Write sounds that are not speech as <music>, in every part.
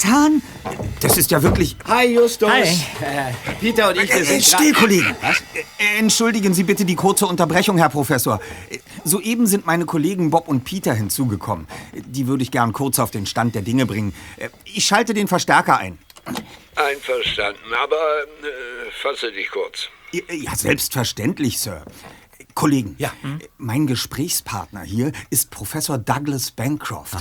Satan? Das ist ja wirklich... Hi, Justus. Hi. Äh, Peter und ich, Äh, sind still, Kollegen. Was? Äh, Entschuldigen Sie bitte die kurze Unterbrechung, Herr Professor. Äh, Soeben sind meine Kollegen Bob und Peter hinzugekommen. Die würde ich gern kurz auf den Stand der Dinge bringen. Äh, Ich schalte den Verstärker ein. Einverstanden, aber äh, fasse dich kurz. Ja, selbstverständlich, Sir. Kollegen, Ja. mein Gesprächspartner hier ist Professor Douglas Bancroft.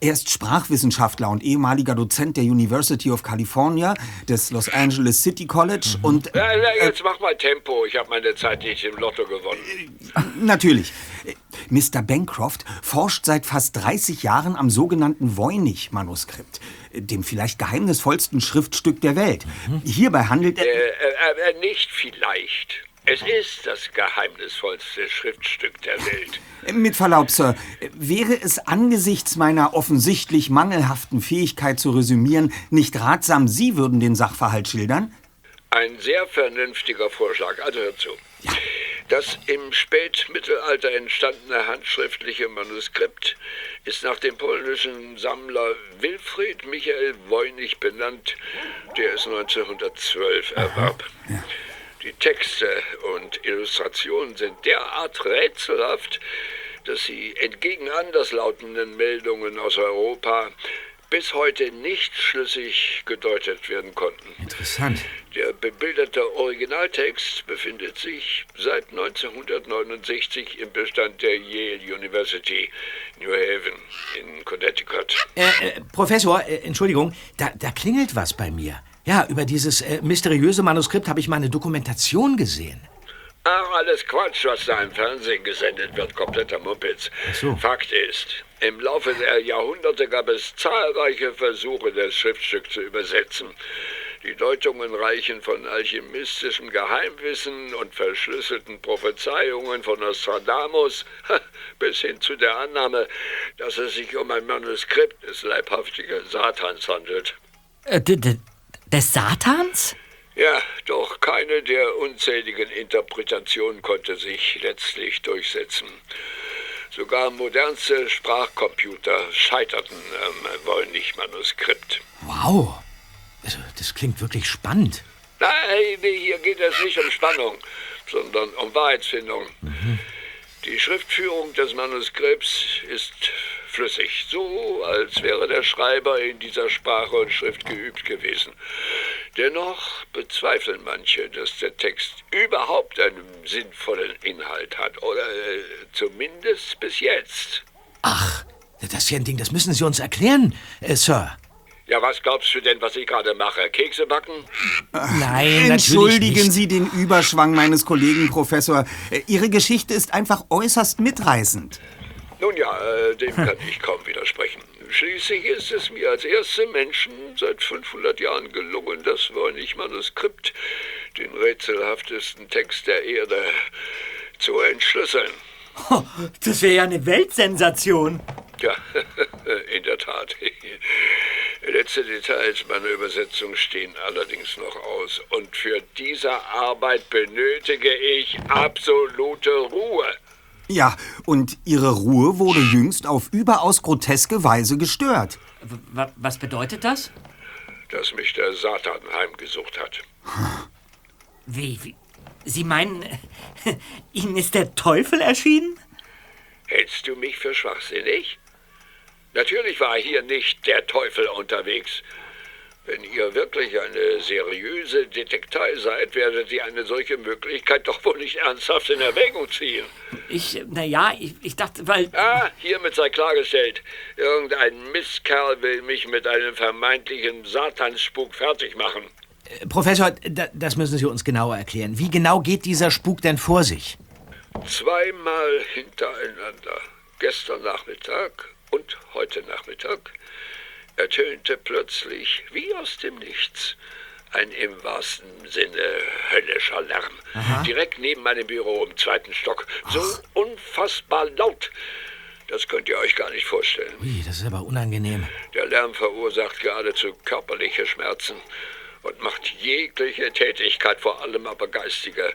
Er ist Sprachwissenschaftler und ehemaliger Dozent der University of California, des Los Angeles City College und... Na, na, jetzt mach mal Tempo, ich habe meine Zeit nicht im Lotto gewonnen. Natürlich. Äh, Mr. Bancroft forscht seit fast 30 Jahren am sogenannten Voynich-Manuskript, äh, dem vielleicht geheimnisvollsten Schriftstück der Welt. Hierbei handelt Äh, er... äh, äh, nicht vielleicht. Es ist das geheimnisvollste Schriftstück der Welt. Mit Verlaub, Sir, wäre es angesichts meiner offensichtlich mangelhaften Fähigkeit zu resümieren nicht ratsam, Sie würden den Sachverhalt schildern? Ein sehr vernünftiger Vorschlag. Also hör zu. Das im Spätmittelalter entstandene handschriftliche Manuskript ist nach dem polnischen Sammler Wilfried Michael Voynich benannt, der es 1912 erwarb. Die Texte und Illustrationen sind derart rätselhaft, dass sie entgegen anderslautenden Meldungen aus Europa bis heute nicht schlüssig gedeutet werden konnten. Interessant. Der bebilderte Originaltext befindet sich seit 1969 im Bestand der Yale University, New Haven in Connecticut. Äh, äh, Professor, äh, Entschuldigung, da, da klingelt was bei mir. Ja, über dieses äh, mysteriöse Manuskript habe ich mal eine Dokumentation gesehen. Ach, alles Quatsch, was da im Fernsehen gesendet wird, kompletter Mumpitz. so. Fakt ist, im Laufe der Jahrhunderte gab es zahlreiche Versuche, das Schriftstück zu übersetzen. Die Deutungen reichen von alchemistischem Geheimwissen und verschlüsselten Prophezeiungen von Nostradamus <laughs> bis hin zu der Annahme, dass es sich um ein Manuskript des leibhaftigen Satans handelt. Des Satans? Ja, doch keine der unzähligen Interpretationen konnte sich letztlich durchsetzen. Sogar modernste Sprachcomputer scheiterten am Wollnich-Manuskript. Wow. Also, das klingt wirklich spannend. Nein, hier geht es nicht um Spannung, sondern um Wahrheitsfindung. Die Schriftführung des Manuskripts ist flüssig, so als wäre der Schreiber in dieser Sprache und Schrift geübt gewesen. Dennoch bezweifeln manche, dass der Text überhaupt einen sinnvollen Inhalt hat, oder äh, zumindest bis jetzt. Ach, das ist ja ein Ding, das müssen Sie uns erklären, äh, Sir. Ja, was glaubst du denn, was ich gerade mache? Kekse backen? Nein, Entschuldigen natürlich nicht. Sie den Überschwang meines Kollegen, Professor. Äh, Ihre Geschichte ist einfach äußerst mitreißend. Nun ja, äh, dem kann ich kaum widersprechen. Schließlich ist es mir als erste Menschen seit 500 Jahren gelungen, das Voynich-Manuskript, den rätselhaftesten Text der Erde, zu entschlüsseln. Oh, <laughs> das wäre ja eine Weltsensation. Ja, <laughs> in der Tat. <laughs> Letzte Details meiner Übersetzung stehen allerdings noch aus. Und für diese Arbeit benötige ich absolute Ruhe. Ja, und Ihre Ruhe wurde jüngst auf überaus groteske Weise gestört. W was bedeutet das? Dass mich der Satan heimgesucht hat. Wie, wie? Sie meinen, <laughs> Ihnen ist der Teufel erschienen? Hältst du mich für schwachsinnig? Natürlich war hier nicht der Teufel unterwegs. Wenn ihr wirklich eine seriöse Detektei seid, werdet ihr eine solche Möglichkeit doch wohl nicht ernsthaft in Erwägung ziehen. Ich, naja, ich, ich dachte, weil... Ah, hiermit sei klargestellt. Irgendein Mistkerl will mich mit einem vermeintlichen Satansspuk fertig machen. Äh, Professor, da, das müssen Sie uns genauer erklären. Wie genau geht dieser Spuk denn vor sich? Zweimal hintereinander, gestern Nachmittag und heute Nachmittag, ertönte plötzlich, wie aus dem Nichts, ein im wahrsten Sinne höllischer Lärm. Direkt neben meinem Büro im zweiten Stock. So unfassbar laut. Das könnt ihr euch gar nicht vorstellen. Ui, das ist aber unangenehm. Der Lärm verursacht geradezu körperliche Schmerzen und macht jegliche Tätigkeit, vor allem aber geistige,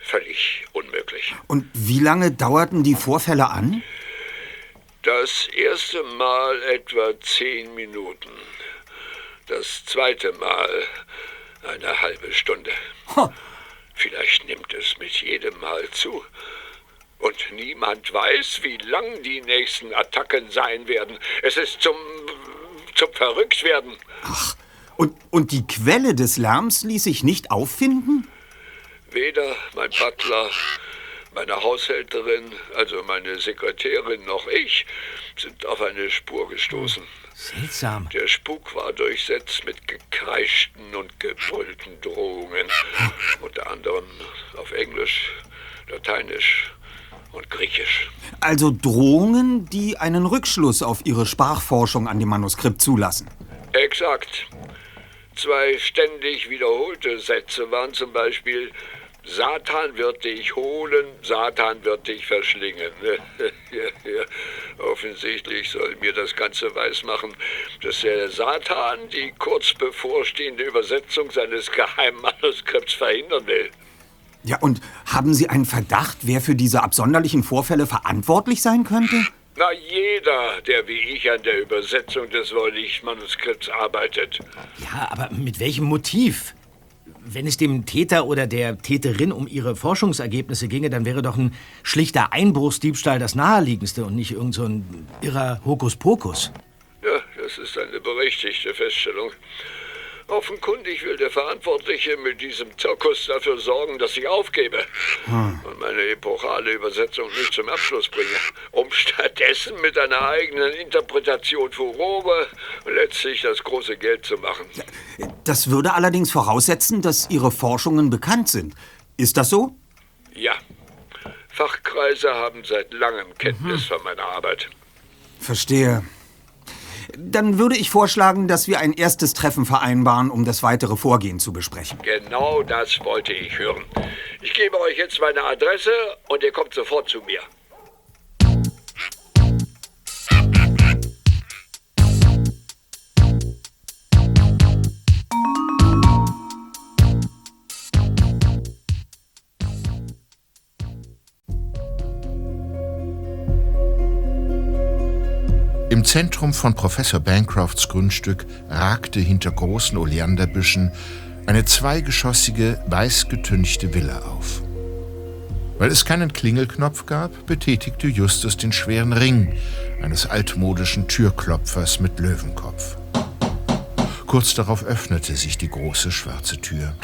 völlig unmöglich. Und wie lange dauerten die Vorfälle an? Das erste Mal etwa zehn Minuten. Das zweite Mal eine halbe Stunde. Vielleicht nimmt es mit jedem Mal zu. Und niemand weiß, wie lang die nächsten Attacken sein werden. Es ist zum, zum Verrücktwerden. Ach, und, und die Quelle des Lärms ließ sich nicht auffinden? Weder mein Butler, meine Haushälterin, also meine Sekretärin noch ich sind auf eine Spur gestoßen. Seltsam. Der Spuk war durchsetzt mit gekreischten und gebrüllten Drohungen. Unter anderem auf Englisch, Lateinisch und Griechisch. Also Drohungen, die einen Rückschluss auf Ihre Sprachforschung an dem Manuskript zulassen. Exakt. Zwei ständig wiederholte Sätze waren zum Beispiel Satan wird dich holen, Satan wird dich verschlingen. <laughs> Offensichtlich soll mir das Ganze weismachen, dass der Satan die kurz bevorstehende Übersetzung seines <laughs> Geheimmanuskripts verhindern will. Ja, und haben Sie einen Verdacht, wer für diese absonderlichen Vorfälle verantwortlich sein könnte? Na, jeder, der wie ich an der Übersetzung des Wolllich-Manuskripts arbeitet. Ja, aber mit welchem Motiv? Wenn es dem Täter oder der Täterin um ihre Forschungsergebnisse ginge, dann wäre doch ein schlichter Einbruchsdiebstahl das naheliegendste und nicht irgend so ein irrer Hokuspokus. Ja, das ist eine berechtigte Feststellung. Offenkundig will der Verantwortliche mit diesem Zirkus dafür sorgen, dass ich aufgebe hm. und meine epochale Übersetzung nicht zum Abschluss bringe, um stattdessen mit einer eigenen Interpretation Furore letztlich das große Geld zu machen. Das würde allerdings voraussetzen, dass Ihre Forschungen bekannt sind. Ist das so? Ja. Fachkreise haben seit langem Kenntnis mhm. von meiner Arbeit. Verstehe. Dann würde ich vorschlagen, dass wir ein erstes Treffen vereinbaren, um das weitere Vorgehen zu besprechen. Genau das wollte ich hören. Ich gebe euch jetzt meine Adresse und ihr kommt sofort zu mir. Zentrum von Professor Bancrofts Grundstück ragte hinter großen Oleanderbüschen eine zweigeschossige, weißgetünchte Villa auf. Weil es keinen Klingelknopf gab, betätigte Justus den schweren Ring eines altmodischen Türklopfers mit Löwenkopf. Kurz darauf öffnete sich die große schwarze Tür.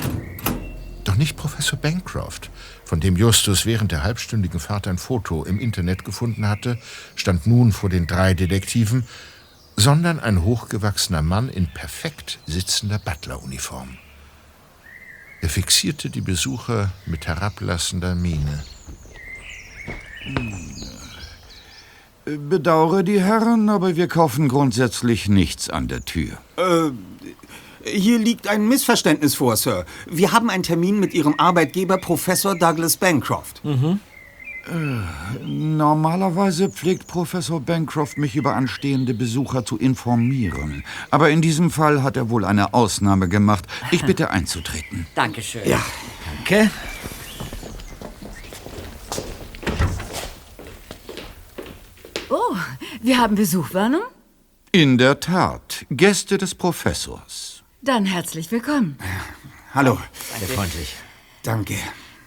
Doch nicht Professor Bancroft, von dem Justus während der halbstündigen Fahrt ein Foto im Internet gefunden hatte, stand nun vor den drei Detektiven, sondern ein hochgewachsener Mann in perfekt sitzender Butleruniform. Er fixierte die Besucher mit herablassender Miene. Bedauere die Herren, aber wir kaufen grundsätzlich nichts an der Tür. Äh, hier liegt ein Missverständnis vor, Sir. Wir haben einen Termin mit Ihrem Arbeitgeber, Professor Douglas Bancroft. Mhm. Äh, normalerweise pflegt Professor Bancroft mich über anstehende Besucher zu informieren. Aber in diesem Fall hat er wohl eine Ausnahme gemacht. Ich <laughs> bitte einzutreten. Dankeschön. Ja, danke. Oh, wir haben Besuch, Vernon? In der Tat. Gäste des Professors. Dann herzlich willkommen. Hallo. Sehr freundlich. Danke.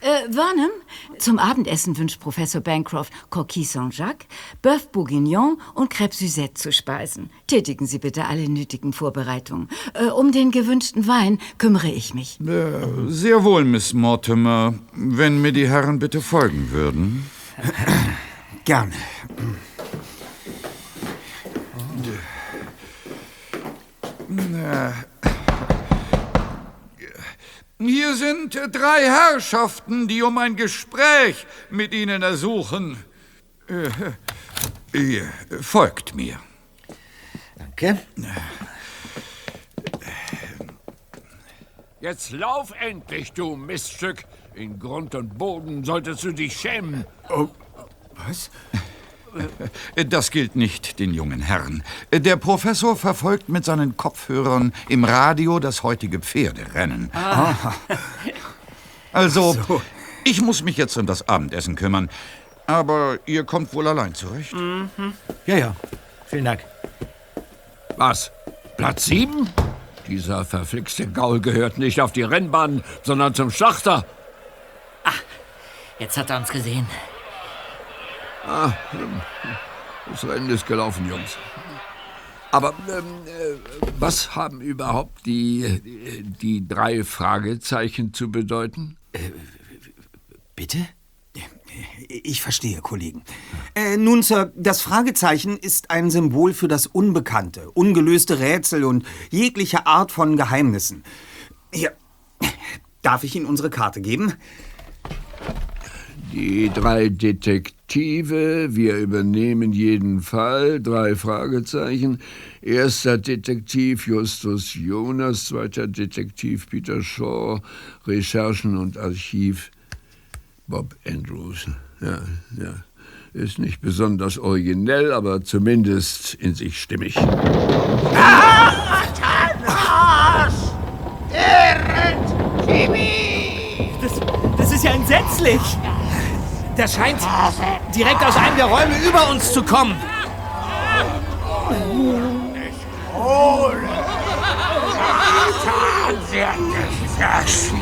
Äh, Varnum, zum Abendessen wünscht Professor Bancroft Coquille Saint-Jacques, Bœuf Bourguignon und Crêpe Suzette zu speisen. Tätigen Sie bitte alle nötigen Vorbereitungen. Äh, um den gewünschten Wein kümmere ich mich. Äh, sehr wohl, Miss Mortimer. Wenn mir die Herren bitte folgen würden. <clears throat> Gerne. Na, hier sind drei Herrschaften, die um ein Gespräch mit Ihnen ersuchen. Äh, folgt mir. Danke. Jetzt lauf endlich, du Miststück. In Grund und Boden solltest du dich schämen. Oh, was? Das gilt nicht den jungen Herren. Der Professor verfolgt mit seinen Kopfhörern im Radio das heutige Pferderennen. Ah. Also, ich muss mich jetzt um das Abendessen kümmern. Aber ihr kommt wohl allein zurecht? Mhm. Ja, ja. Vielen Dank. Was? Platz sieben? Dieser verflixte Gaul gehört nicht auf die Rennbahn, sondern zum Schlachter. Jetzt hat er uns gesehen. Ah, das Rennen ist gelaufen, Jungs. Aber ähm, äh, was haben überhaupt die, die, drei Fragezeichen zu bedeuten? Bitte? Ich verstehe, Kollegen. Äh, nun, Sir, das Fragezeichen ist ein Symbol für das Unbekannte, ungelöste Rätsel und jegliche Art von Geheimnissen. Hier, darf ich Ihnen unsere Karte geben? Die drei Detektive, wir übernehmen jeden Fall, drei Fragezeichen. Erster Detektiv Justus Jonas, zweiter Detektiv Peter Shaw, Recherchen und Archiv Bob Andrews. Ja, ja. Ist nicht besonders originell, aber zumindest in sich stimmig. Das, das ist ja entsetzlich. Das scheint direkt aus einem der Räume über uns zu kommen.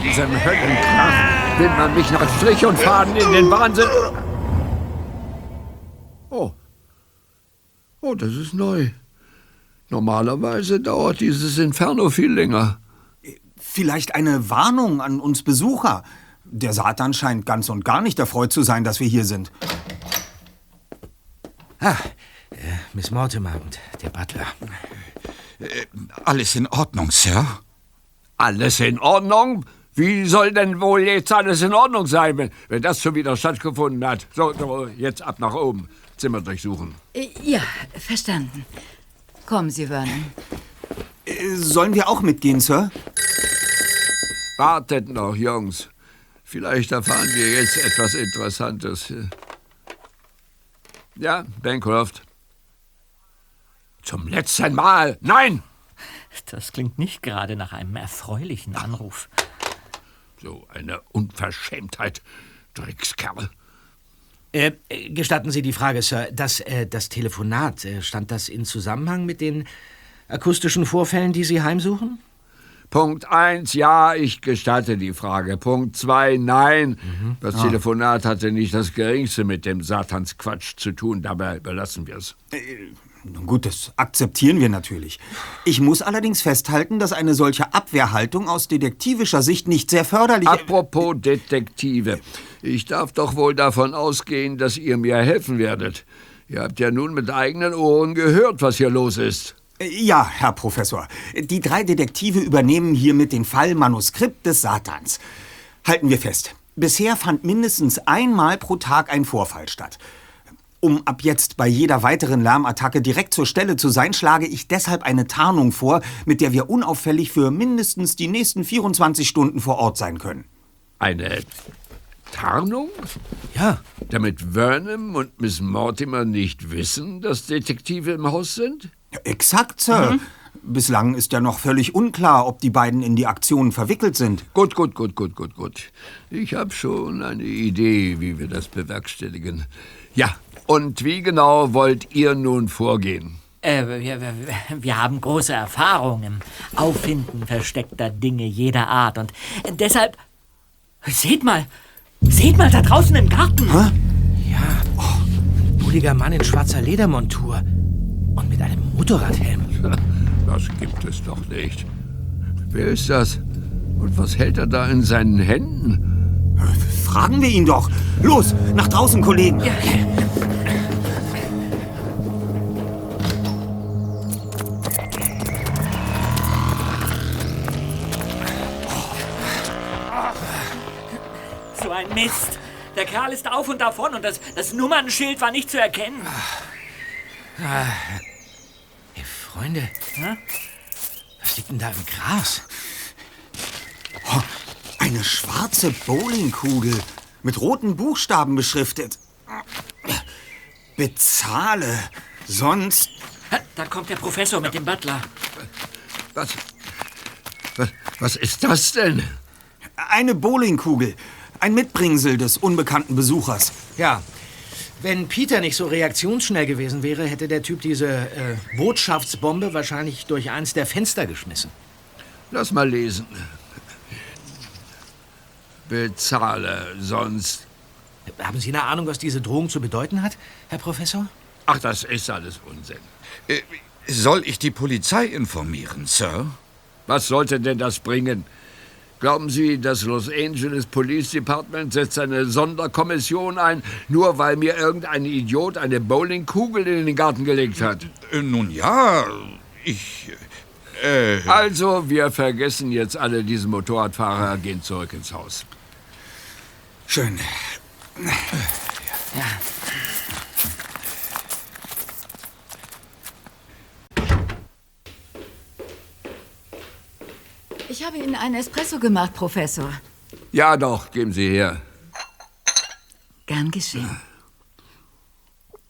Diesem Höllenkraft will man mich nach Strich und Faden in den Wahnsinn. Oh. Oh, das ist neu. Normalerweise dauert dieses Inferno viel länger. Vielleicht eine Warnung an uns Besucher. Der Satan scheint ganz und gar nicht erfreut zu sein, dass wir hier sind. Ah, äh, Miss Mortimer und der Butler. Alles in Ordnung, Sir? Alles in Ordnung? Wie soll denn wohl jetzt alles in Ordnung sein, wenn, wenn das schon wieder stattgefunden hat? So, so, jetzt ab nach oben. Zimmer durchsuchen. Äh, Ja, verstanden. Kommen Sie, Vernon. Äh, Sollen wir auch mitgehen, Sir? Wartet noch, Jungs. Vielleicht erfahren wir jetzt etwas Interessantes. Ja, Bancroft. Zum letzten Mal. Nein! Das klingt nicht gerade nach einem erfreulichen Anruf. So eine Unverschämtheit, Dreckskerl. Äh, gestatten Sie die Frage, Sir. Das, äh, das Telefonat, äh, stand das in Zusammenhang mit den akustischen Vorfällen, die Sie heimsuchen? Punkt eins, ja, ich gestatte die Frage. Punkt zwei, nein. Das Telefonat hatte nicht das Geringste mit dem Satansquatsch zu tun. Dabei belassen wir es. Nun gut, das akzeptieren wir natürlich. Ich muss allerdings festhalten, dass eine solche Abwehrhaltung aus detektivischer Sicht nicht sehr förderlich Apropos Detektive. Ich darf doch wohl davon ausgehen, dass ihr mir helfen werdet. Ihr habt ja nun mit eigenen Ohren gehört, was hier los ist. Äh, Ja, Herr Professor. Die drei Detektive übernehmen hiermit den Fall Manuskript des Satans. Halten wir fest. Bisher fand mindestens einmal pro Tag ein Vorfall statt. Um ab jetzt bei jeder weiteren Lärmattacke direkt zur Stelle zu sein, schlage ich deshalb eine Tarnung vor, mit der wir unauffällig für mindestens die nächsten 24 Stunden vor Ort sein können. Eine Tarnung? Ja. Damit Vernon und Miss Mortimer nicht wissen, dass Detektive im Haus sind? Exakt, Sir. Bislang ist ja noch völlig unklar, ob die beiden in die Aktion verwickelt sind. Gut, gut, gut, gut, gut, gut. Ich habe schon eine Idee, wie wir das bewerkstelligen. Ja, und wie genau wollt ihr nun vorgehen? Äh, wir, wir, wir haben große Erfahrung im Auffinden versteckter Dinge jeder Art und deshalb. Seht mal! Seht mal da draußen im Garten! Ja. Oh, bulliger Mann in schwarzer Ledermontur. Motorradhelm. <laughs> Das gibt es doch nicht. Wer ist das? Und was hält er da in seinen Händen? Fragen wir ihn doch. Los, nach draußen, Kollegen. So ein Mist! Der Kerl ist auf und davon und das, das Nummernschild war nicht zu erkennen. Hey, Freunde. Was liegt denn da im Gras? Oh, eine schwarze Bowlingkugel mit roten Buchstaben beschriftet. Bezahle, sonst... Da kommt der Professor mit dem Butler. Was, was, was ist das denn? Eine Bowlingkugel. Ein Mitbringsel des unbekannten Besuchers. Ja. Wenn Peter nicht so reaktionsschnell gewesen wäre, hätte der Typ diese äh, Botschaftsbombe wahrscheinlich durch eins der Fenster geschmissen. Lass mal lesen. Bezahle, sonst. Haben Sie eine Ahnung, was diese Drohung zu bedeuten hat, Herr Professor? Ach, das ist alles Unsinn. Äh, soll ich die Polizei informieren, Sir? Was sollte denn das bringen? Glauben Sie, das Los Angeles Police Department setzt eine Sonderkommission ein, nur weil mir irgendein Idiot eine Bowlingkugel in den Garten gelegt hat? Äh, nun ja, ich. Äh, Also, wir vergessen jetzt alle diesen Motorradfahrer, gehen zurück ins Haus. Schön. Ich habe Ihnen einen Espresso gemacht, Professor. Ja, doch, geben Sie her. Gern geschehen.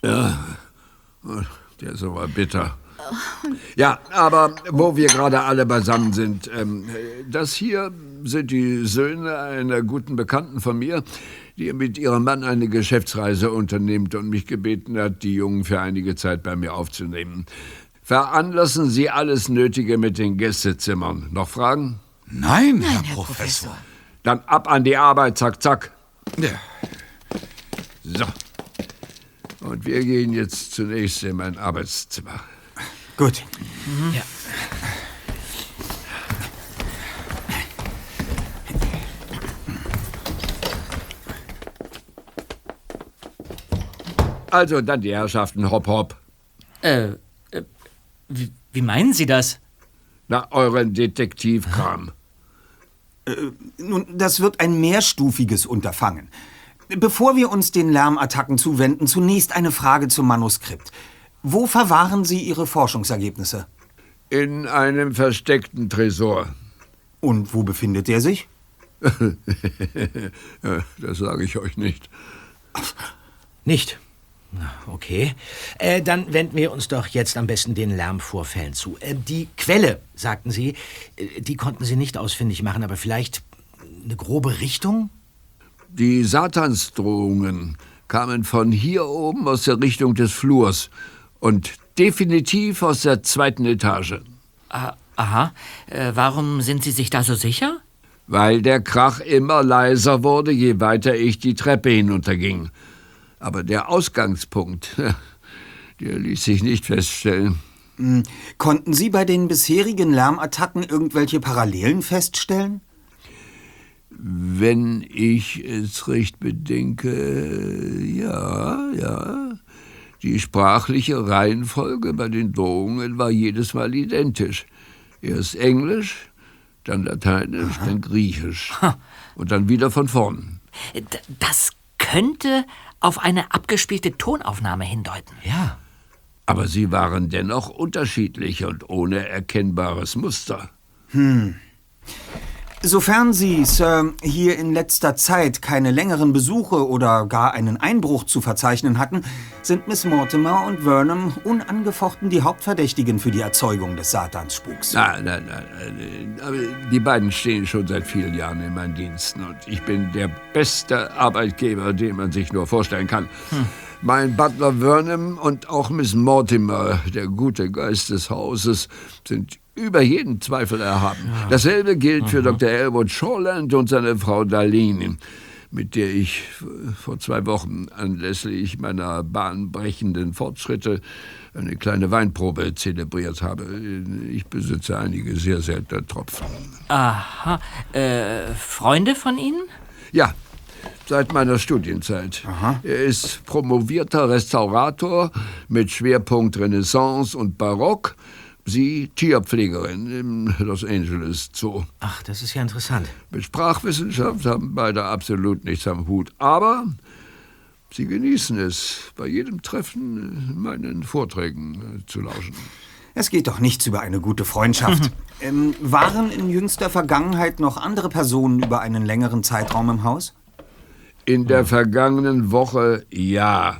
Der ist aber bitter. Ja, aber wo wir gerade alle beisammen sind, ähm, das hier sind die Söhne einer guten Bekannten von mir, die mit ihrem Mann eine Geschäftsreise unternimmt und mich gebeten hat, die Jungen für einige Zeit bei mir aufzunehmen. Veranlassen Sie alles Nötige mit den Gästezimmern. Noch Fragen? nein, Herr, Herr Professor. Professor. Dann ab an die Arbeit, zack, zack. Ja. So. Und wir gehen jetzt zunächst in mein Arbeitszimmer. Gut. Ja. Also dann die Herrschaften, hopp, hopp. Äh wie, wie meinen Sie das? Na, euren Detektivkram. Nun, das wird ein mehrstufiges Unterfangen. Bevor wir uns den Lärmattacken zuwenden, zunächst eine Frage zum Manuskript. Wo verwahren Sie Ihre Forschungsergebnisse? In einem versteckten Tresor. Und wo befindet er sich? Ja, <laughs> das sage ich euch nicht. Nicht? Okay. Äh, dann wenden wir uns doch jetzt am besten den Lärmvorfällen zu. Äh, die Quelle, sagten Sie, äh, die konnten Sie nicht ausfindig machen, aber vielleicht eine grobe Richtung? Die Satansdrohungen kamen von hier oben aus der Richtung des Flurs und definitiv aus der zweiten Etage. Ah, aha. Äh, warum sind Sie sich da so sicher? Weil der Krach immer leiser wurde, je weiter ich die Treppe hinunterging. Aber der Ausgangspunkt, <laughs> der ließ sich nicht feststellen. Konnten Sie bei den bisherigen Lärmattacken irgendwelche Parallelen feststellen? Wenn ich es recht bedenke, ja, ja. Die sprachliche Reihenfolge bei den Drohungen war jedes Mal identisch. Erst Englisch, dann Lateinisch, dann Griechisch. Und dann wieder von vorn. D das könnte auf eine abgespielte Tonaufnahme hindeuten. Ja. Aber sie waren dennoch unterschiedlich und ohne erkennbares Muster. Sofern Sie, Sir, hier in letzter Zeit keine längeren Besuche oder gar einen Einbruch zu verzeichnen hatten, sind Miss Mortimer und Vernon unangefochten die Hauptverdächtigen für die Erzeugung des Satansspuks. Nein, nein, nein, nein. Aber die beiden stehen schon seit vielen Jahren in meinen Diensten und ich bin der beste Arbeitgeber, den man sich nur vorstellen kann. Mein Butler Vernon und auch Miss Mortimer, der gute Geist des Hauses, sind über jeden Zweifel erhaben. Dasselbe gilt für Dr. Elwood Shawland und seine Frau Darlene, mit der ich vor zwei Wochen anlässlich meiner bahnbrechenden Fortschritte eine kleine Weinprobe zelebriert habe. Ich besitze einige sehr seltene Tropfen. Aha. Äh, Freunde von Ihnen? Ja, seit meiner Studienzeit. Er ist promovierter Restaurator mit Schwerpunkt Renaissance und Barock. Sie Tierpflegerin im Los Angeles Zoo. Ach, das ist ja interessant. Mit Sprachwissenschaft haben beide absolut nichts am Hut. Aber sie genießen es, bei jedem Treffen meinen Vorträgen äh, zu lauschen. Es geht doch nichts über eine gute Freundschaft. <laughs> ähm, waren in jüngster Vergangenheit noch andere Personen über einen längeren Zeitraum im Haus? In der vergangenen Woche ja.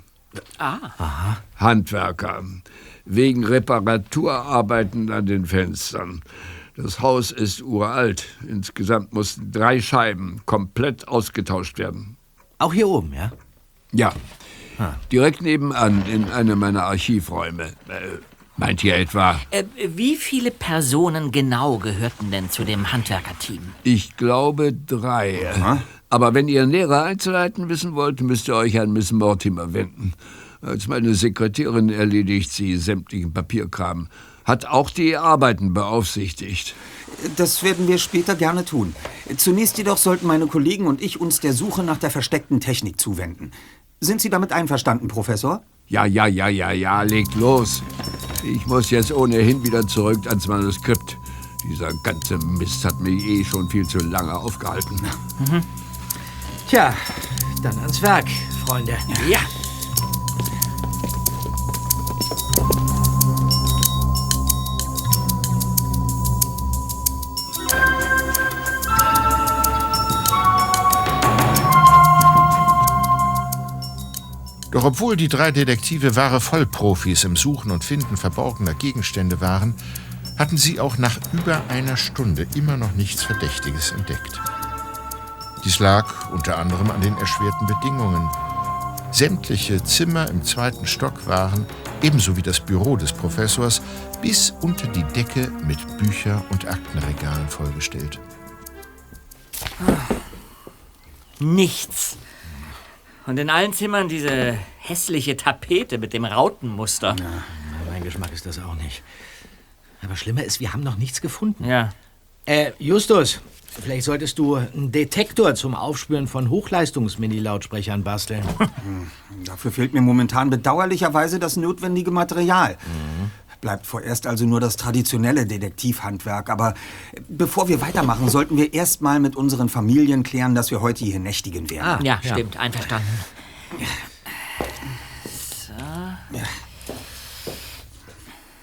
Ah. Handwerker. Wegen Reparaturarbeiten an den Fenstern. Das Haus ist uralt. Insgesamt mussten drei Scheiben komplett ausgetauscht werden. Auch hier oben, ja? Ja, Direkt nebenan in einem meiner Archivräume. Äh, meint ihr etwa? Äh, wie viele Personen genau gehörten denn zu dem Handwerkerteam? Ich glaube drei. Aber wenn ihr nähere Einzelheiten wissen wollt, müsst ihr euch an Miss Mortimer wenden. Als meine Sekretärin erledigt sie sämtlichen Papierkram. Hat auch die Arbeiten beaufsichtigt. Das werden wir später gerne tun. Zunächst jedoch sollten meine Kollegen und ich uns der Suche nach der versteckten Technik zuwenden. Sind Sie damit einverstanden, Professor? Ja, ja, ja, ja, ja, legt los. Ich muss jetzt ohnehin wieder zurück ans Manuskript. Dieser ganze Mist hat mich eh schon viel zu lange aufgehalten. Tja, dann ans Werk, Freunde. Ja. Doch obwohl die drei Detektive wahre Vollprofis im Suchen und Finden verborgener Gegenstände waren, hatten sie auch nach über einer Stunde immer noch nichts Verdächtiges entdeckt. Dies lag unter anderem an den erschwerten Bedingungen. Sämtliche Zimmer im zweiten Stock waren, ebenso wie das Büro des Professors, bis unter die Decke mit Bücher- und Aktenregalen vollgestellt. Nichts. Und in allen Zimmern diese hässliche Tapete mit dem Rautenmuster. Mein Geschmack ist das auch nicht. Aber schlimmer ist, wir haben noch nichts gefunden. Ja. Äh, Justus, vielleicht solltest du einen Detektor zum Aufspüren von Hochleistungs-Mini-Lautsprechern basteln. Dafür fehlt mir momentan bedauerlicherweise das notwendige Material. Bleibt vorerst also nur das traditionelle Detektivhandwerk. Aber bevor wir weitermachen, sollten wir erst mal mit unseren Familien klären, dass wir heute hier nächtigen werden. Ah. Ja, Ja. stimmt, einverstanden.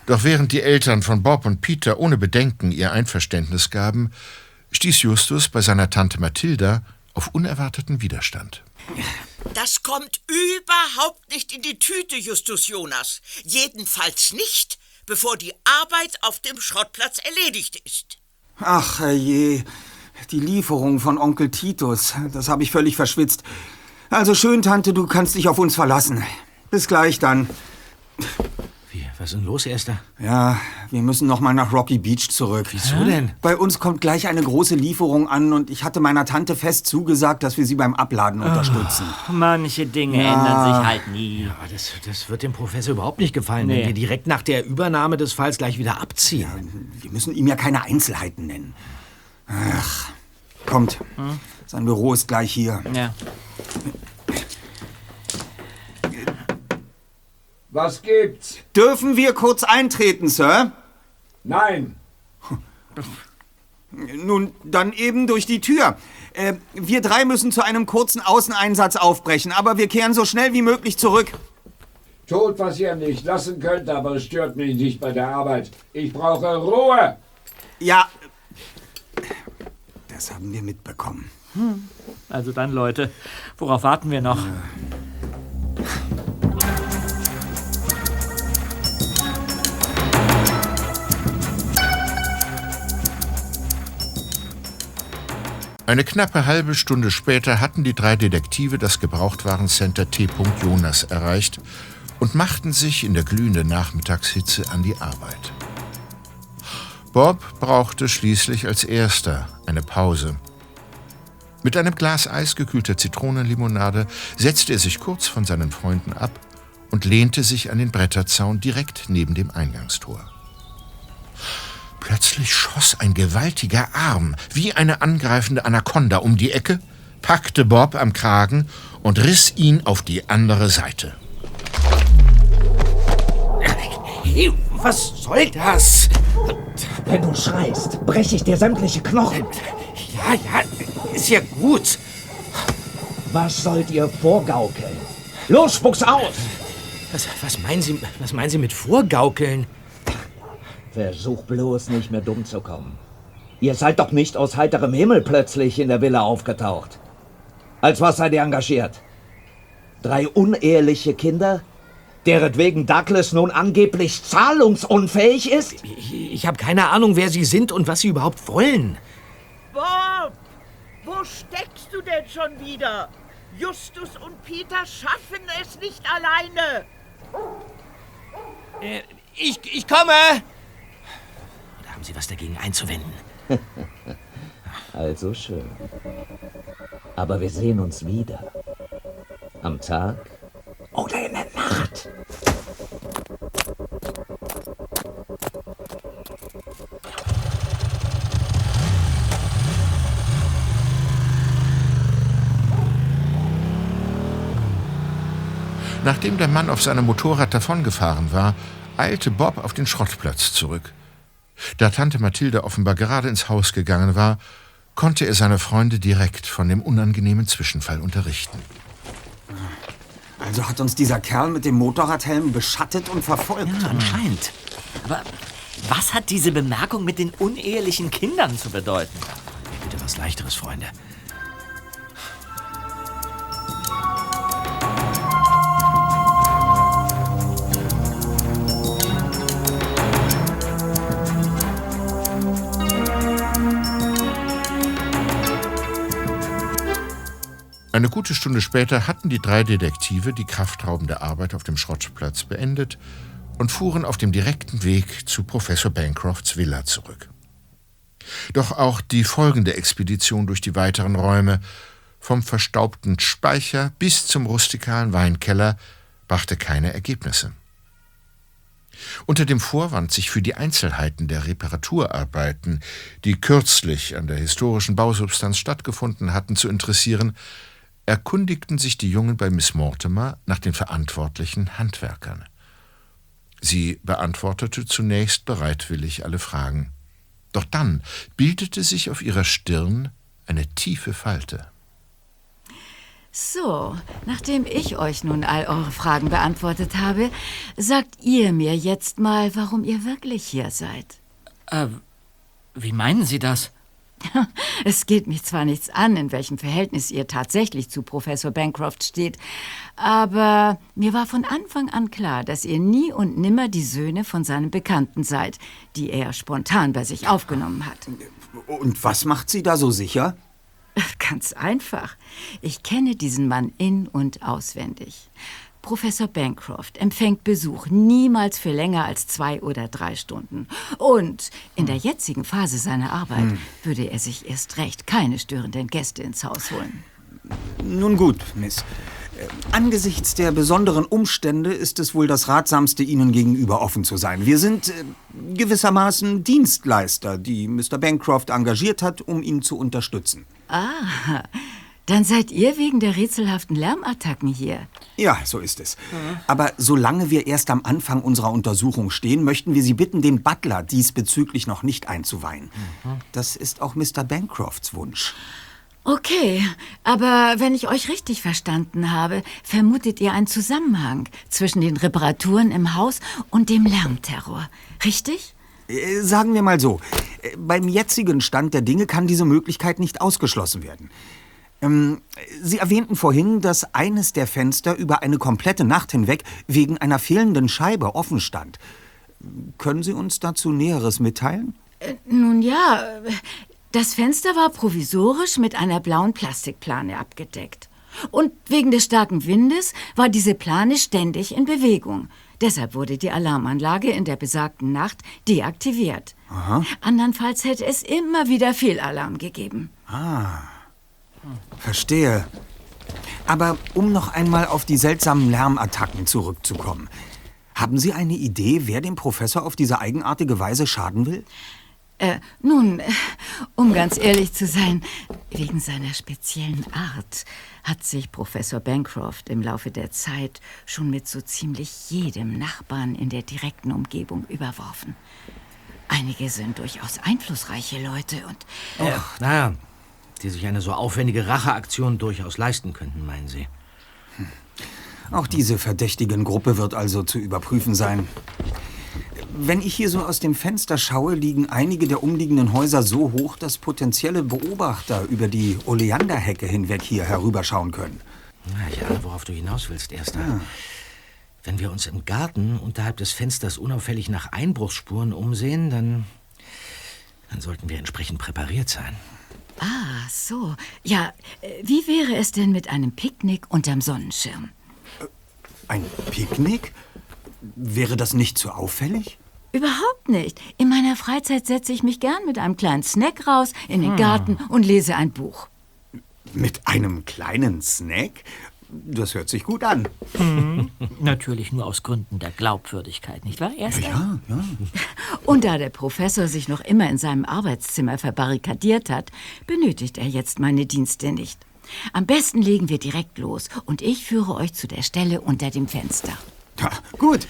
Doch während die Eltern von Bob und Peter ohne Bedenken ihr Einverständnis gaben, stieß Justus bei seiner Tante Mathilda auf unerwarteten Widerstand. Das kommt überhaupt nicht in die Tüte, Justus Jonas. Jedenfalls nicht, bevor die Arbeit auf dem Schrottplatz erledigt ist. Ach je, die Lieferung von Onkel Titus, das habe ich völlig verschwitzt. Also schön, Tante, du kannst dich auf uns verlassen. Bis gleich dann. Was ist denn los, Erster? Ja, wir müssen noch mal nach Rocky Beach zurück. Wieso denn? Bei uns kommt gleich eine große Lieferung an und ich hatte meiner Tante fest zugesagt, dass wir sie beim Abladen unterstützen. Manche Dinge Ja. ändern sich halt nie. Aber das, das wird dem Professor überhaupt nicht gefallen, Nee. wenn wir direkt nach der Übernahme des Falls gleich wieder abziehen. Wir müssen ihm ja keine Einzelheiten nennen. Ach, kommt. Sein Büro ist gleich hier. Ja. Was gibt's? Dürfen wir kurz eintreten, Sir? Nein. <laughs> Nun, dann eben durch die Tür. Äh, wir drei müssen zu einem kurzen Außeneinsatz aufbrechen, aber wir kehren so schnell wie möglich zurück. Tut, was ihr nicht lassen könnt, aber es stört mich nicht bei der Arbeit. Ich brauche Ruhe. Ja, das haben wir mitbekommen. Also dann, Leute, worauf warten wir noch? Eine knappe halbe Stunde später hatten die drei Detektive das Gebrauchtwarencenter T. Jonas erreicht und machten sich in der glühenden Nachmittagshitze an die Arbeit. Bob brauchte schließlich als erster eine Pause. Mit einem Glas eisgekühlter Zitronenlimonade setzte er sich kurz von seinen Freunden ab und lehnte sich an den Bretterzaun direkt neben dem Eingangstor. Plötzlich schoss ein gewaltiger Arm wie eine angreifende Anaconda um die Ecke, packte Bob am Kragen und riss ihn auf die andere Seite. Hey, was soll das? Wenn du schreist, breche ich dir sämtliche Knochen. Ja, ja, ist ja gut. Was sollt ihr vorgaukeln? Los, spuck's aus! Was, was, meinen Sie, was meinen Sie mit Vorgaukeln? Versuch bloß nicht mehr dumm zu kommen. Ihr seid doch nicht aus heiterem Himmel plötzlich in der Villa aufgetaucht. Als was seid ihr engagiert? Drei uneheliche Kinder? Deretwegen Douglas nun angeblich zahlungsunfähig ist? Ich, ich habe keine Ahnung, wer Sie sind und was Sie überhaupt wollen. Bob, wo steckst du denn schon wieder? Justus und Peter schaffen es nicht alleine. Äh, ich, ich komme! Haben Sie was dagegen einzuwenden? <laughs> also schön. Aber wir sehen uns wieder. Am Tag oder in der Nacht. Nachdem der Mann auf seinem Motorrad davongefahren war, eilte Bob auf den Schrottplatz zurück. Da Tante Mathilde offenbar gerade ins Haus gegangen war, konnte er seine Freunde direkt von dem unangenehmen Zwischenfall unterrichten. Also hat uns dieser Kerl mit dem Motorradhelm beschattet und verfolgt. Ja, anscheinend. Aber was hat diese Bemerkung mit den unehelichen Kindern zu bedeuten? Bitte was Leichteres, Freunde. Eine gute Stunde später hatten die drei Detektive die kraftraubende Arbeit auf dem Schrottplatz beendet und fuhren auf dem direkten Weg zu Professor Bancrofts Villa zurück. Doch auch die folgende Expedition durch die weiteren Räume, vom verstaubten Speicher bis zum rustikalen Weinkeller, brachte keine Ergebnisse. Unter dem Vorwand, sich für die Einzelheiten der Reparaturarbeiten, die kürzlich an der historischen Bausubstanz stattgefunden hatten, zu interessieren, erkundigten sich die Jungen bei Miss Mortimer nach den verantwortlichen Handwerkern. Sie beantwortete zunächst bereitwillig alle Fragen. Doch dann bildete sich auf ihrer Stirn eine tiefe Falte. So, nachdem ich euch nun all eure Fragen beantwortet habe, sagt ihr mir jetzt mal, warum ihr wirklich hier seid. Äh, wie meinen Sie das? <laughs> Es geht mich zwar nichts an, in welchem Verhältnis ihr tatsächlich zu Professor Bancroft steht, aber mir war von Anfang an klar, dass ihr nie und nimmer die Söhne von seinem Bekannten seid, die er spontan bei sich aufgenommen hat. Und was macht Sie da so sicher? <laughs> Ganz einfach. Ich kenne diesen Mann in und auswendig. Professor Bancroft empfängt Besuch niemals für länger als zwei oder drei Stunden. Und in der jetzigen Phase seiner Arbeit hm. würde er sich erst recht keine störenden Gäste ins Haus holen. Nun gut, Miss. Äh, angesichts der besonderen Umstände ist es wohl das Ratsamste, Ihnen gegenüber offen zu sein. Wir sind äh, gewissermaßen Dienstleister, die Mr. Bancroft engagiert hat, um ihn zu unterstützen. Ah, dann seid ihr wegen der rätselhaften Lärmattacken hier. Ja, so ist es. Aber solange wir erst am Anfang unserer Untersuchung stehen, möchten wir Sie bitten, den Butler diesbezüglich noch nicht einzuweihen. Das ist auch Mr. Bancrofts Wunsch. Okay, aber wenn ich euch richtig verstanden habe, vermutet ihr einen Zusammenhang zwischen den Reparaturen im Haus und dem Lärmterror, richtig? Äh, sagen wir mal so, äh, beim jetzigen Stand der Dinge kann diese Möglichkeit nicht ausgeschlossen werden. Ähm, Sie erwähnten vorhin, dass eines der Fenster über eine komplette Nacht hinweg wegen einer fehlenden Scheibe offen stand. Können Sie uns dazu Näheres mitteilen? Äh, nun ja, das Fenster war provisorisch mit einer blauen Plastikplane abgedeckt. Und wegen des starken Windes war diese Plane ständig in Bewegung. Deshalb wurde die Alarmanlage in der besagten Nacht deaktiviert. Aha. Andernfalls hätte es immer wieder Fehlalarm gegeben. Ah. Verstehe. Aber um noch einmal auf die seltsamen Lärmattacken zurückzukommen. Haben Sie eine Idee, wer dem Professor auf diese eigenartige Weise schaden will? Äh, nun, um ganz ehrlich zu sein, wegen seiner speziellen Art hat sich Professor Bancroft im Laufe der Zeit schon mit so ziemlich jedem Nachbarn in der direkten Umgebung überworfen. Einige sind durchaus einflussreiche Leute und. Äh, naja, die sich eine so aufwendige Racheaktion durchaus leisten könnten, meinen Sie? Hm. Auch diese verdächtigen Gruppe wird also zu überprüfen sein. Wenn ich hier so aus dem Fenster schaue, liegen einige der umliegenden Häuser so hoch, dass potenzielle Beobachter über die Oleanderhecke hinweg hier herüberschauen können. Na ja, worauf du hinaus willst, Erster. Ja. Wenn wir uns im Garten unterhalb des Fensters unauffällig nach Einbruchsspuren umsehen, dann, dann sollten wir entsprechend präpariert sein. Ah, so. Ja, äh, wie wäre es denn mit einem Picknick unterm Sonnenschirm? Ein Picknick? Wäre das nicht zu auffällig? Überhaupt nicht. In meiner Freizeit setze ich mich gern mit einem kleinen Snack raus in den Garten und lese ein Buch. Mit einem kleinen Snack? Das hört sich gut an. Natürlich nur aus Gründen der Glaubwürdigkeit, nicht wahr? Erst Ja, ja. Und da der Professor sich noch immer in seinem Arbeitszimmer verbarrikadiert hat, benötigt er jetzt meine Dienste nicht. Am besten legen wir direkt los und ich führe euch zu der Stelle unter dem Fenster. ja gut.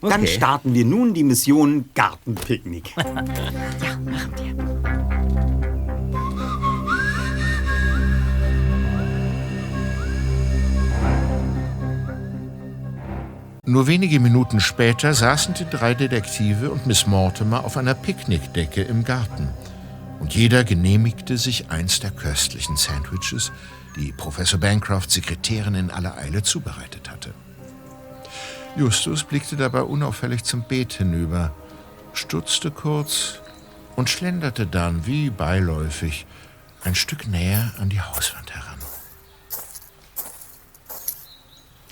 Dann Okay. starten wir nun die Mission Gartenpicknick. <laughs> Ja, machen wir. Nur wenige Minuten später saßen die drei Detektive und Miss Mortimer auf einer Picknickdecke im Garten. Und jeder genehmigte sich eins der köstlichen Sandwiches, die Professor Bancroft Sekretärin in aller Eile zubereitet hatte. Justus blickte dabei unauffällig zum Beet hinüber, stutzte kurz und schlenderte dann wie beiläufig ein Stück näher an die Hauswand heran.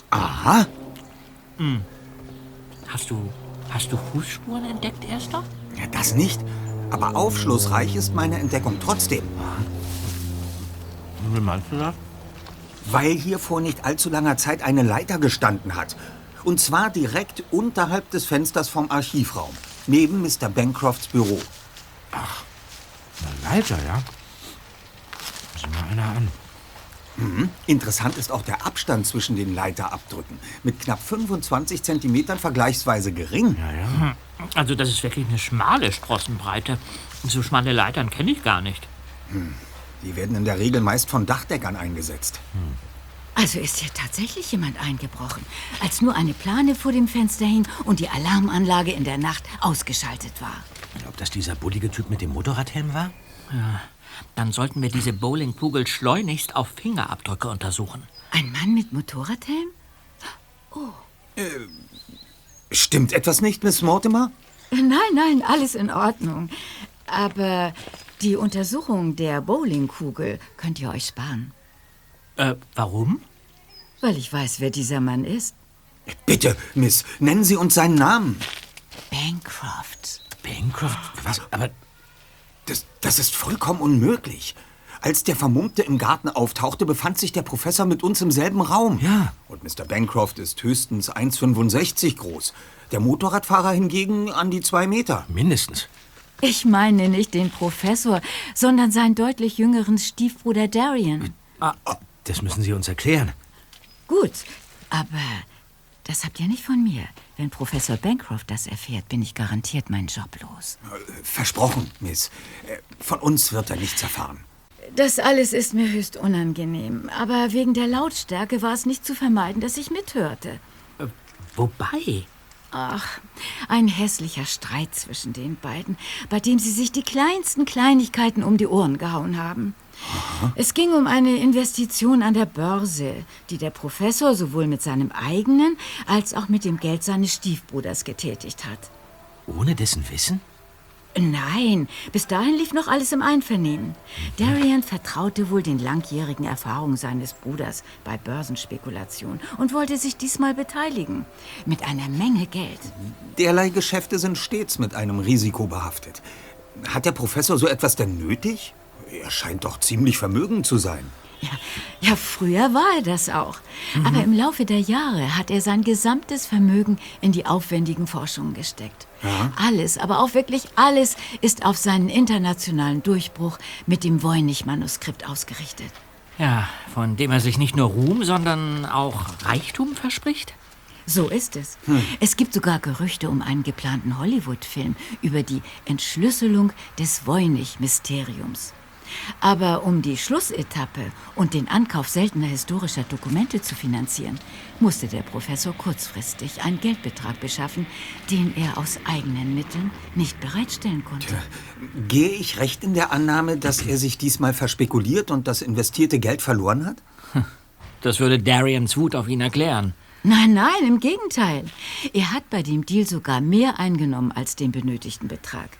Aha, Hast du, hast du Fußspuren entdeckt, Erster? ja, das nicht. Aber aufschlussreich ist meine Entdeckung trotzdem. Wie meinst du das? Weil hier vor nicht allzu langer Zeit eine Leiter gestanden hat. Und zwar direkt unterhalb des Fensters vom Archivraum. Neben Mr. Bancrofts Büro. Eine Leiter, ja? Sieh mal einer an. Interessant ist auch der Abstand zwischen den Leiterabdrücken. Mit knapp 25 Zentimetern vergleichsweise gering. Ja, ja. Also das ist wirklich eine schmale Sprossenbreite. So schmale Leitern kenne ich gar nicht. Die werden in der Regel meist von Dachdeckern eingesetzt. Also ist hier tatsächlich jemand eingebrochen, als nur eine Plane vor dem Fenster hing und die Alarmanlage in der Nacht ausgeschaltet war. Ob das dieser bullige Typ mit dem Motorradhelm war? Dann sollten wir diese Bowlingkugel schleunigst auf Fingerabdrücke untersuchen. Ein Mann mit Motorradhelm? Stimmt etwas nicht, Miss Mortimer? Nein, nein, alles in Ordnung. Aber die Untersuchung der Bowlingkugel könnt ihr euch sparen. Äh, warum? Weil ich weiß, wer dieser Mann ist. Bitte, Miss, nennen Sie uns seinen Namen. Bancroft. Bancroft? Was? Aber Das, das ist vollkommen unmöglich. Als der Vermummte im Garten auftauchte, befand sich der Professor mit uns im selben Raum. Ja. Und Mr. Bancroft ist höchstens 1,65 groß. Der Motorradfahrer hingegen an die zwei Meter. mindestens. Ich meine nicht den Professor, sondern seinen deutlich jüngeren Stiefbruder Darian. Das müssen Sie uns erklären. Gut, aber das habt ihr nicht von mir. Wenn Professor Bancroft das erfährt, bin ich garantiert meinen Job los. Versprochen, Miss. Äh, Von uns wird er nichts erfahren. Das alles ist mir höchst unangenehm. Aber wegen der Lautstärke war es nicht zu vermeiden, dass ich mithörte. Wobei? Ach, ein hässlicher Streit zwischen den beiden, bei dem sie sich die kleinsten Kleinigkeiten um die Ohren gehauen haben. Es ging um eine Investition an der Börse, die der Professor sowohl mit seinem eigenen als auch mit dem Geld seines Stiefbruders getätigt hat. Ohne dessen Wissen? Nein, bis dahin lief noch alles im Einvernehmen. Darian vertraute wohl den langjährigen Erfahrungen seines Bruders bei Börsenspekulation und wollte sich diesmal beteiligen. Mit einer Menge Geld. Derlei Geschäfte sind stets mit einem Risiko behaftet. Hat der Professor so etwas denn nötig? Er scheint doch ziemlich vermögend zu sein. Ja, ja, früher war er das auch. Aber im Laufe der Jahre hat er sein gesamtes Vermögen in die aufwendigen Forschungen gesteckt. Alles, aber auch wirklich alles ist auf seinen internationalen Durchbruch mit dem Voynich-Manuskript ausgerichtet. Ja, von dem er sich nicht nur Ruhm, sondern auch Reichtum verspricht? So ist es. Es gibt sogar Gerüchte um einen geplanten Hollywood-Film über die Entschlüsselung des Voynich-Mysteriums. Aber um die Schlussetappe und den Ankauf seltener historischer Dokumente zu finanzieren, musste der Professor kurzfristig einen Geldbetrag beschaffen, den er aus eigenen Mitteln nicht bereitstellen konnte. Gehe ich recht in der Annahme, dass er sich diesmal verspekuliert und das investierte Geld verloren hat? <laughs> Das würde Darians Wut auf ihn erklären. Nein, nein, im Gegenteil. Er hat bei dem Deal sogar mehr eingenommen als den benötigten Betrag.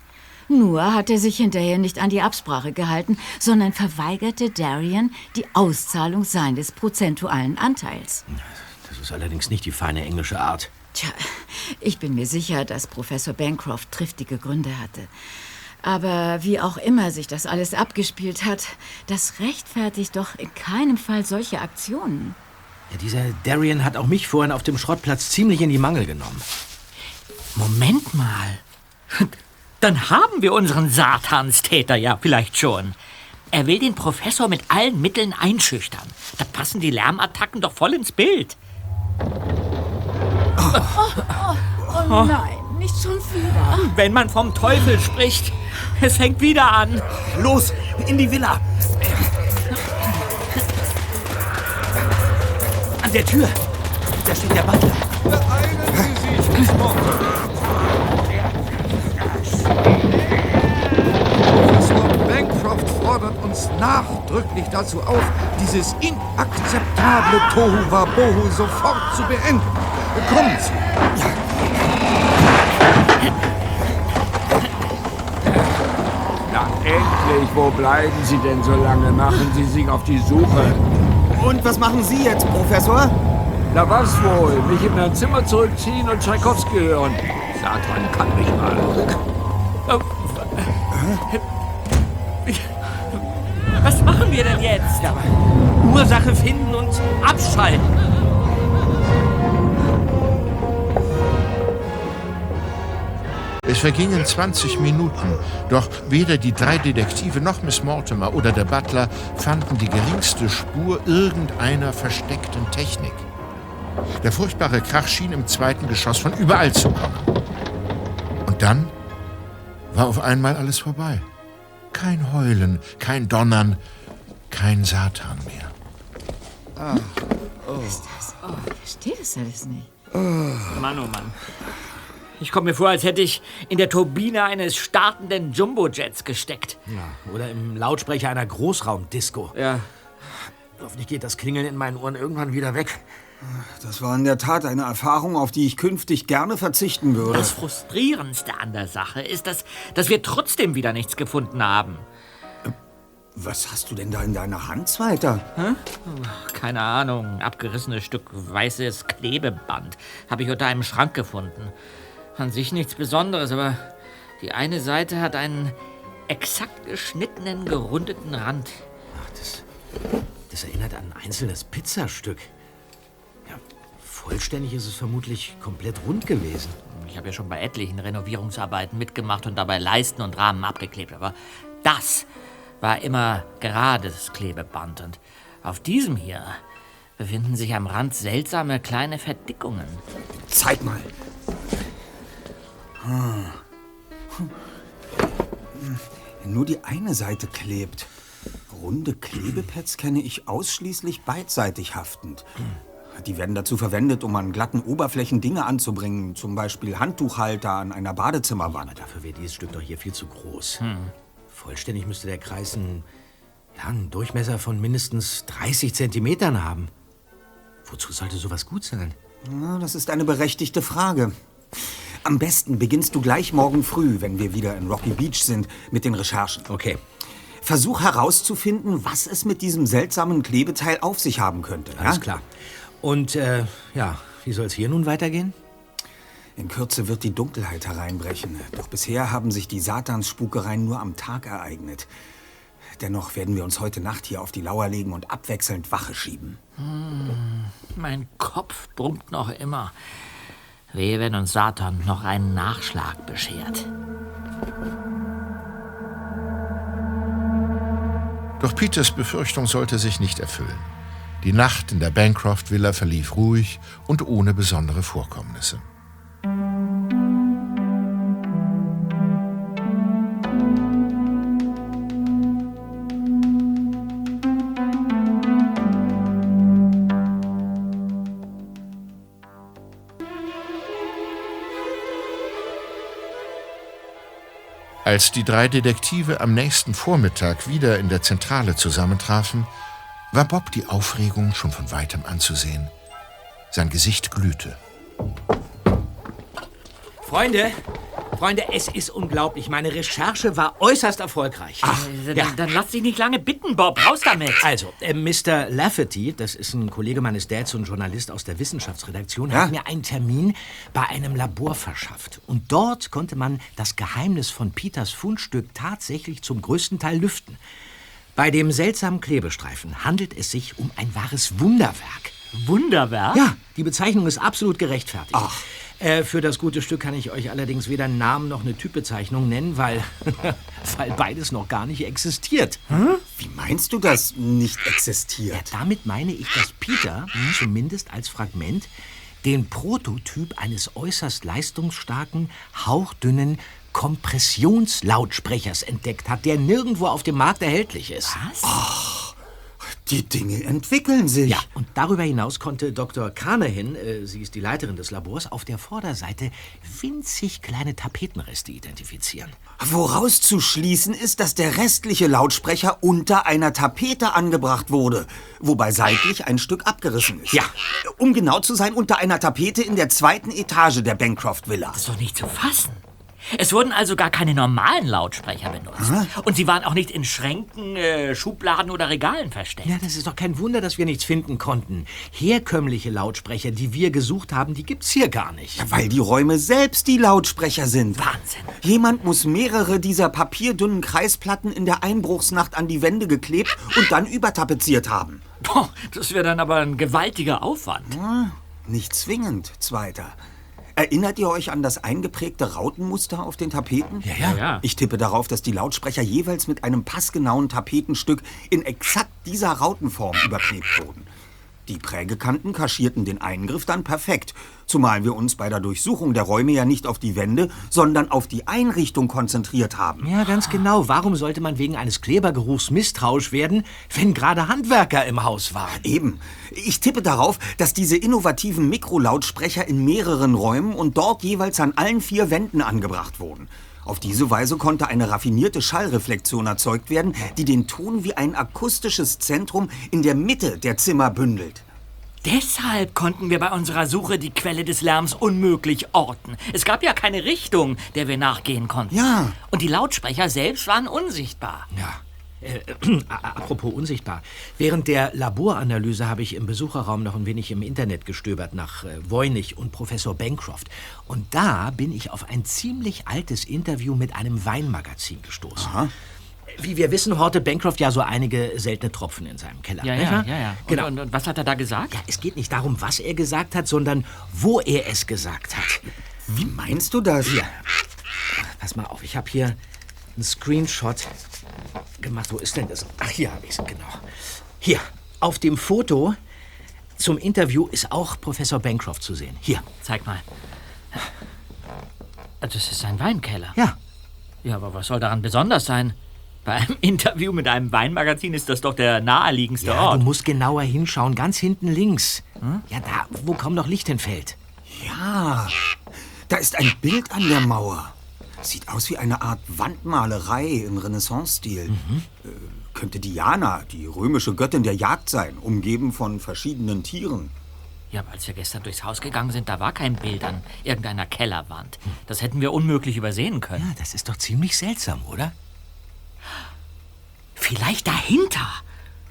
Nur hat er sich hinterher nicht an die Absprache gehalten, sondern verweigerte Darian die Auszahlung seines prozentualen Anteils. Das ist allerdings nicht die feine englische Art. Tja, ich bin mir sicher, dass Professor Bancroft triftige Gründe hatte. Aber wie auch immer sich das alles abgespielt hat, das rechtfertigt doch in keinem Fall solche Aktionen. Ja, dieser Darian hat auch mich vorhin auf dem Schrottplatz ziemlich in die Mangel genommen. Moment mal. Dann haben wir unseren Satanstäter ja vielleicht schon. Er will den Professor mit allen Mitteln einschüchtern. Da passen die Lärmattacken doch voll ins Bild. Oh, oh, oh nein, nicht schon wieder. Wenn man vom Teufel spricht, es fängt wieder an. Los, in die Villa. An der Tür. Da steht der Butler. Beeilen Sie sich, Miss Professor Bancroft fordert uns nachdrücklich dazu auf, dieses inakzeptable Tohu Wabohu sofort zu beenden. Kommen Sie. Na endlich, wo bleiben Sie denn so lange? Machen Sie sich auf die Suche. Und was machen Sie jetzt, Professor? Na was wohl? Mich in mein Zimmer zurückziehen und Tschaikowski hören. Satan kann mich mal. Was machen wir denn jetzt? Ja, Ursache finden und abschalten. Es vergingen 20 Minuten, doch weder die drei Detektive noch Miss Mortimer oder der Butler fanden die geringste Spur irgendeiner versteckten Technik. Der furchtbare Krach schien im zweiten Geschoss von überall zu kommen. Und dann war auf einmal alles vorbei. Kein Heulen, kein Donnern, kein Satan mehr. Ah. Oh. Was ist das? Oh, ich verstehe das alles nicht. Oh. Mann, oh Mann. Ich komme mir vor, als hätte ich in der Turbine eines startenden Jumbojets gesteckt. Ja, oder im Lautsprecher einer Großraumdisco. Ja. Hoffentlich geht das Klingeln in meinen Ohren irgendwann wieder weg. Das war in der Tat eine Erfahrung, auf die ich künftig gerne verzichten würde. Das Frustrierendste an der Sache ist, dass, dass wir trotzdem wieder nichts gefunden haben. Was hast du denn da in deiner Hand, Zweiter? Hä? Keine Ahnung. Abgerissenes Stück weißes Klebeband. Habe ich unter einem Schrank gefunden. An sich nichts Besonderes, aber die eine Seite hat einen exakt geschnittenen, gerundeten Rand. Ach, das, das erinnert an ein einzelnes Pizzastück. Vollständig ist es vermutlich komplett rund gewesen. Ich habe ja schon bei etlichen Renovierungsarbeiten mitgemacht und dabei Leisten und Rahmen abgeklebt, aber das war immer gerades Klebeband und auf diesem hier befinden sich am Rand seltsame kleine Verdickungen. Zeig mal. Hm. Nur die eine Seite klebt. Runde Klebepads kenne ich ausschließlich beidseitig haftend. Die werden dazu verwendet, um an glatten Oberflächen Dinge anzubringen, zum Beispiel Handtuchhalter an einer Badezimmerwand. Aber dafür wäre dieses Stück doch hier viel zu groß. Hm. Vollständig müsste der Kreis einen, ja, einen Durchmesser von mindestens 30 Zentimetern haben. Wozu sollte sowas gut sein? Na, das ist eine berechtigte Frage. Am besten beginnst du gleich morgen früh, wenn wir wieder in Rocky Beach sind, mit den Recherchen. Okay. Versuch herauszufinden, was es mit diesem seltsamen Klebeteil auf sich haben könnte. Alles ja? klar. Und, äh, ja, wie soll es hier nun weitergehen? In Kürze wird die Dunkelheit hereinbrechen. Doch bisher haben sich die Satansspukereien nur am Tag ereignet. Dennoch werden wir uns heute Nacht hier auf die Lauer legen und abwechselnd Wache schieben. Hm, mein Kopf brummt noch immer. Wehe, wenn uns Satan noch einen Nachschlag beschert. Doch Peters Befürchtung sollte sich nicht erfüllen. Die Nacht in der Bancroft Villa verlief ruhig und ohne besondere Vorkommnisse. Als die drei Detektive am nächsten Vormittag wieder in der Zentrale zusammentrafen, war Bob die Aufregung schon von weitem anzusehen. Sein Gesicht glühte. Freunde, Freunde, es ist unglaublich. Meine Recherche war äußerst erfolgreich. Ach, dann, dann lass dich nicht lange bitten, Bob. Raus damit. Also, äh, Mr. Lafferty, das ist ein Kollege meines Dads und Journalist aus der Wissenschaftsredaktion, Ja? hat mir einen Termin bei einem Labor verschafft. Und dort konnte man das Geheimnis von Peters Fundstück tatsächlich zum größten Teil lüften. Bei dem seltsamen Klebestreifen handelt es sich um ein wahres Wunderwerk. Wunderwerk? Ja, die Bezeichnung ist absolut gerechtfertigt. Äh, für das gute Stück kann ich euch allerdings weder einen Namen noch eine Typbezeichnung nennen, weil, <laughs> weil beides noch gar nicht existiert. Wie meinst du das nicht existiert? Damit meine ich, dass Peter, zumindest als Fragment, den Prototyp eines äußerst leistungsstarken, hauchdünnen Kompressionslautsprechers entdeckt hat, der nirgendwo auf dem Markt erhältlich ist. Was? Die Dinge entwickeln sich. Ja, und darüber hinaus konnte Dr. Carnahan, äh, sie ist die Leiterin des Labors, auf der Vorderseite winzig kleine Tapetenreste identifizieren. Woraus zu schließen ist, dass der restliche Lautsprecher unter einer Tapete angebracht wurde, wobei seitlich ein Stück abgerissen ist. Ja. Um genau zu sein, unter einer Tapete in der zweiten Etage der Bancroft Villa. Das ist doch nicht zu fassen. Es wurden also gar keine normalen Lautsprecher benutzt. Und sie waren auch nicht in Schränken, äh, Schubladen oder Regalen versteckt. Ja, das ist doch kein Wunder, dass wir nichts finden konnten. Herkömmliche Lautsprecher, die wir gesucht haben, die gibt's hier gar nicht. Weil die Räume selbst die Lautsprecher sind. Wahnsinn. Jemand muss mehrere dieser papierdünnen Kreisplatten in der Einbruchsnacht an die Wände geklebt und dann übertapeziert haben. Boah, das wäre dann aber ein gewaltiger Aufwand. Nicht zwingend, Zweiter. Erinnert ihr euch an das eingeprägte Rautenmuster auf den Tapeten? Ja, ja. Ja. Ich tippe darauf, dass die Lautsprecher jeweils mit einem passgenauen Tapetenstück in exakt dieser Rautenform überklebt wurden. Die Prägekanten kaschierten den Eingriff dann perfekt, zumal wir uns bei der Durchsuchung der Räume ja nicht auf die Wände, sondern auf die Einrichtung konzentriert haben. Ja, ganz genau. Warum sollte man wegen eines Klebergeruchs misstrauisch werden, wenn gerade Handwerker im Haus waren? Eben. Ich tippe darauf, dass diese innovativen Mikrolautsprecher in mehreren Räumen und dort jeweils an allen vier Wänden angebracht wurden. Auf diese Weise konnte eine raffinierte Schallreflexion erzeugt werden, die den Ton wie ein akustisches Zentrum in der Mitte der Zimmer bündelt. Deshalb konnten wir bei unserer Suche die Quelle des Lärms unmöglich orten. Es gab ja keine Richtung, der wir nachgehen konnten. Ja. Und die Lautsprecher selbst waren unsichtbar. Ja. Äh, <clears throat> apropos unsichtbar. Während der Laboranalyse habe ich im Besucherraum noch ein wenig im Internet gestöbert nach äh, Voynich und Professor Bancroft. Und da bin ich auf ein ziemlich altes Interview mit einem Weinmagazin gestoßen. Wie wir wissen, hortet Bancroft ja so einige seltene Tropfen in seinem Keller. Ja, ja, ja, ja. Und, Genau. und, und was hat er da gesagt? Ja, es geht nicht darum, was er gesagt hat, sondern wo er es gesagt hat. Wie meinst du das? Hier. Pass mal auf, ich habe hier einen Screenshot gemacht. Wo ist denn das? Ach, hier habe ich es, genau. Hier, auf dem Foto zum Interview ist auch Professor Bancroft zu sehen. Hier. Zeig mal. Das ist ein Weinkeller. Ja. Ja, aber was soll daran besonders sein? Bei einem <laughs> Interview mit einem Weinmagazin ist das doch der naheliegendste Ja, Ort. du musst genauer hinschauen, ganz hinten links. Ja, da, wo kaum noch Licht hinfällt. Ja, da ist ein Bild an der Mauer. Sieht aus wie eine Art Wandmalerei im Renaissance-Stil. Äh, könnte Diana, die römische Göttin der Jagd sein, umgeben von verschiedenen Tieren. Ja, aber als wir gestern durchs Haus gegangen sind, da war kein Bild an irgendeiner Kellerwand. Das hätten wir unmöglich übersehen können. Ja, das ist doch ziemlich seltsam, oder? Vielleicht dahinter.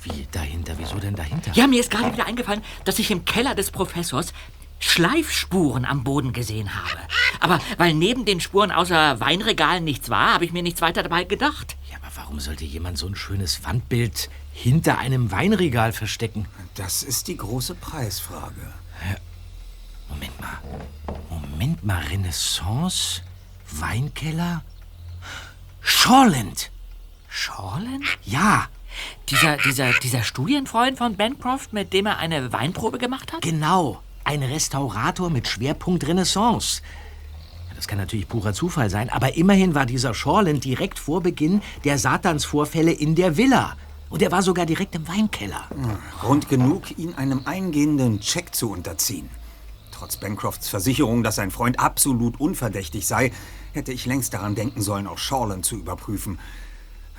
Wie dahinter? Wieso denn dahinter? Ja, mir ist gerade wieder eingefallen, dass ich im Keller des Professors Schleifspuren am Boden gesehen habe. Aber weil neben den Spuren außer Weinregalen nichts war, habe ich mir nichts weiter dabei gedacht. Ja, aber warum sollte jemand so ein schönes Wandbild hinter einem Weinregal verstecken? Das ist die große Preisfrage. Moment mal. Moment mal, Renaissance? Weinkeller? Shawland! Shawland? Ja, Dieser, dieser, dieser Studienfreund von Bancroft, mit dem er eine Weinprobe gemacht hat? genau. Ein Restaurator mit Schwerpunkt Renaissance. Das kann natürlich purer Zufall sein, aber immerhin war dieser Shawland direkt vor Beginn der Satansvorfälle in der Villa. Und er war sogar direkt im Weinkeller. Grund genug, ihn einem eingehenden Check zu unterziehen. Trotz Bancrofts Versicherung, dass sein Freund absolut unverdächtig sei, hätte ich längst daran denken sollen, auch Shawland zu überprüfen.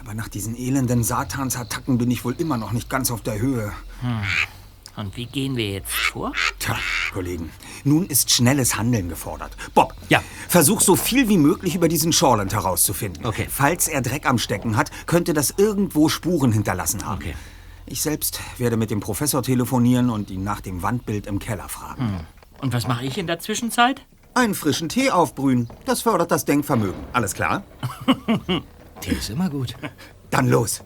Aber nach diesen elenden Satansattacken bin ich wohl immer noch nicht ganz auf der Höhe. Und wie gehen wir jetzt vor? Tja, Kollegen, Nun ist schnelles Handeln gefordert. Bob, Ja. versuch so viel wie möglich über diesen Shawland herauszufinden. Okay. Falls er Dreck am Stecken hat, könnte das irgendwo Spuren hinterlassen haben. Okay. Ich selbst werde mit dem Professor telefonieren und ihn nach dem Wandbild im Keller fragen. Und was mache ich in der Zwischenzeit? Einen frischen Tee aufbrühen. Das fördert das Denkvermögen. Alles klar? <laughs> Tee ist immer gut. Dann los.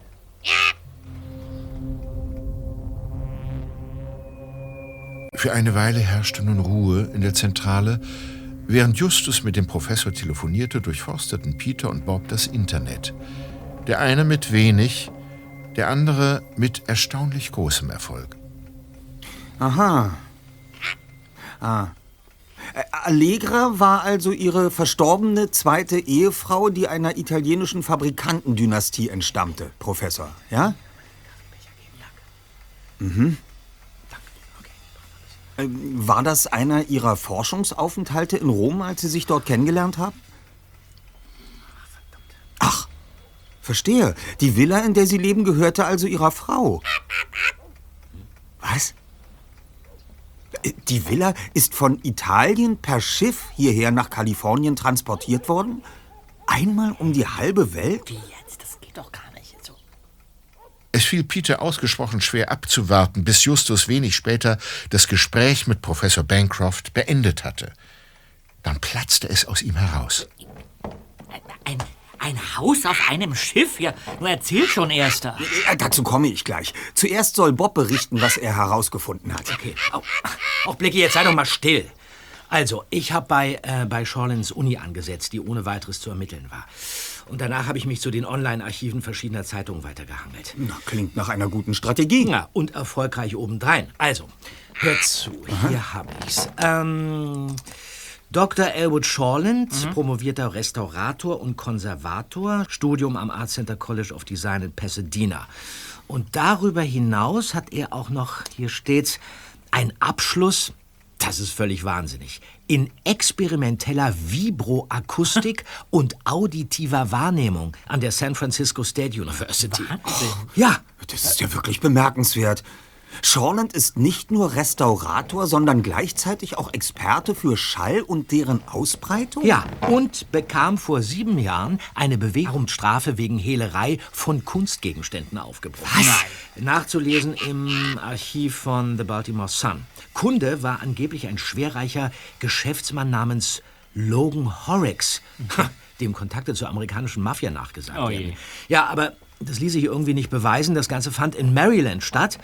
Für eine Weile herrschte nun Ruhe in der Zentrale. Während Justus mit dem Professor telefonierte, durchforsteten Peter und Bob das Internet. Der eine mit wenig, der andere mit erstaunlich großem Erfolg. Aha. Ah. Äh, Allegra war also ihre verstorbene zweite Ehefrau, die einer italienischen Fabrikantendynastie entstammte, Professor, ja? Mhm. Ähm, War das einer Ihrer Forschungsaufenthalte in Rom, als Sie sich dort kennengelernt haben? Ach, verstehe. Die Villa, in der Sie leben, gehörte also Ihrer Frau. Was? Äh, Die Villa ist von Italien per Schiff hierher nach Kalifornien transportiert worden? Einmal um die halbe Welt? Wie jetzt? Das geht doch gar nicht. Es fiel Peter ausgesprochen schwer abzuwarten, bis Justus wenig später das Gespräch mit Professor Bancroft beendet hatte. Dann platzte es aus ihm heraus. Ein, ein Haus auf einem Schiff? Ja, nur erzähl schon, Erster. Ja, dazu komme ich gleich. Zuerst soll Bob berichten, was er herausgefunden hat. Okay. Au. Auch Blicky, jetzt sei doch mal still. Also, ich habe bei, äh, bei Shawlins Uni angesetzt, die ohne weiteres zu ermitteln war. Und danach habe ich mich zu den Online-Archiven verschiedener Zeitungen weitergehangelt. Na, klingt nach einer guten Strategie. Ja, und erfolgreich obendrein. Also, hört zu, hier habe ich's. Ähm, Dr. Elwood Shawland, promovierter Restaurator und Konservator, Studium am Art Center College of Design in Pasadena. Und darüber hinaus hat er auch noch, hier steht's, einen Abschluss, das ist völlig wahnsinnig, in experimenteller Vibroakustik <laughs> und auditiver Wahrnehmung an der San Francisco State University. Ja, Das ist ja wirklich bemerkenswert. Shawland ist nicht nur Restaurator, sondern gleichzeitig auch Experte für Schall und deren Ausbreitung? Ja, und bekam vor sieben Jahren eine Bewährungsstrafe wegen Hehlerei von Kunstgegenständen aufgebrummt. Was? Nachzulesen im Archiv von The Baltimore Sun. Kunde war angeblich ein schwerreicher Geschäftsmann namens Logan Horrocks, dem Kontakte zur amerikanischen Mafia nachgesagt Oh werden. je. Ja, aber das ließ sich irgendwie nicht beweisen. Das Ganze fand in Maryland statt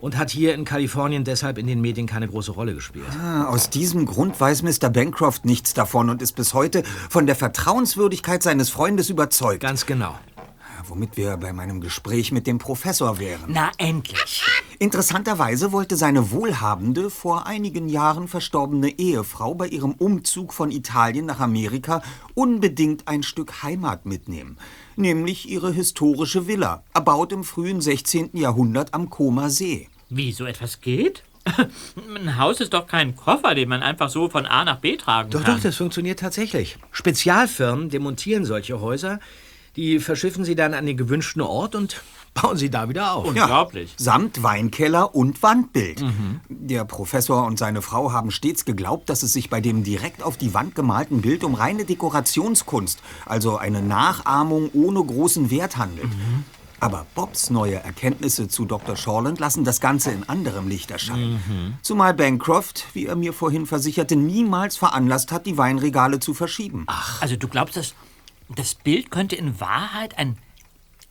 und hat hier in Kalifornien deshalb in den Medien keine große Rolle gespielt. Ah, Aus diesem Grund weiß Mr. Bancroft nichts davon und ist bis heute von der Vertrauenswürdigkeit seines Freundes überzeugt. Ganz genau. Womit wir bei meinem Gespräch mit dem Professor wären. Na, endlich. Interessanterweise wollte seine wohlhabende, vor einigen Jahren verstorbene Ehefrau bei ihrem Umzug von Italien nach Amerika unbedingt ein Stück Heimat mitnehmen. Nämlich ihre historische Villa, erbaut im frühen 16. Jahrhundert am Comer See. Wie so etwas geht? <laughs> Ein Haus ist doch kein Koffer, den man einfach so von A nach B tragen Doch, kann. doch, das funktioniert tatsächlich. Spezialfirmen demontieren solche Häuser, die verschiffen sie dann an den gewünschten Ort und <laughs> bauen sie da wieder auf. Unglaublich. Samt Weinkeller und Wandbild. Der Professor und seine Frau haben stets geglaubt, dass es sich bei dem direkt auf die Wand gemalten Bild um reine Dekorationskunst, also eine Nachahmung ohne großen Wert handelt. Aber Bobs neue Erkenntnisse zu Dr. Shawland lassen das Ganze in anderem Licht erscheinen. Zumal Bancroft, wie er mir vorhin versicherte, niemals veranlasst hat, die Weinregale zu verschieben. Also du glaubst, dass das Bild könnte in Wahrheit ein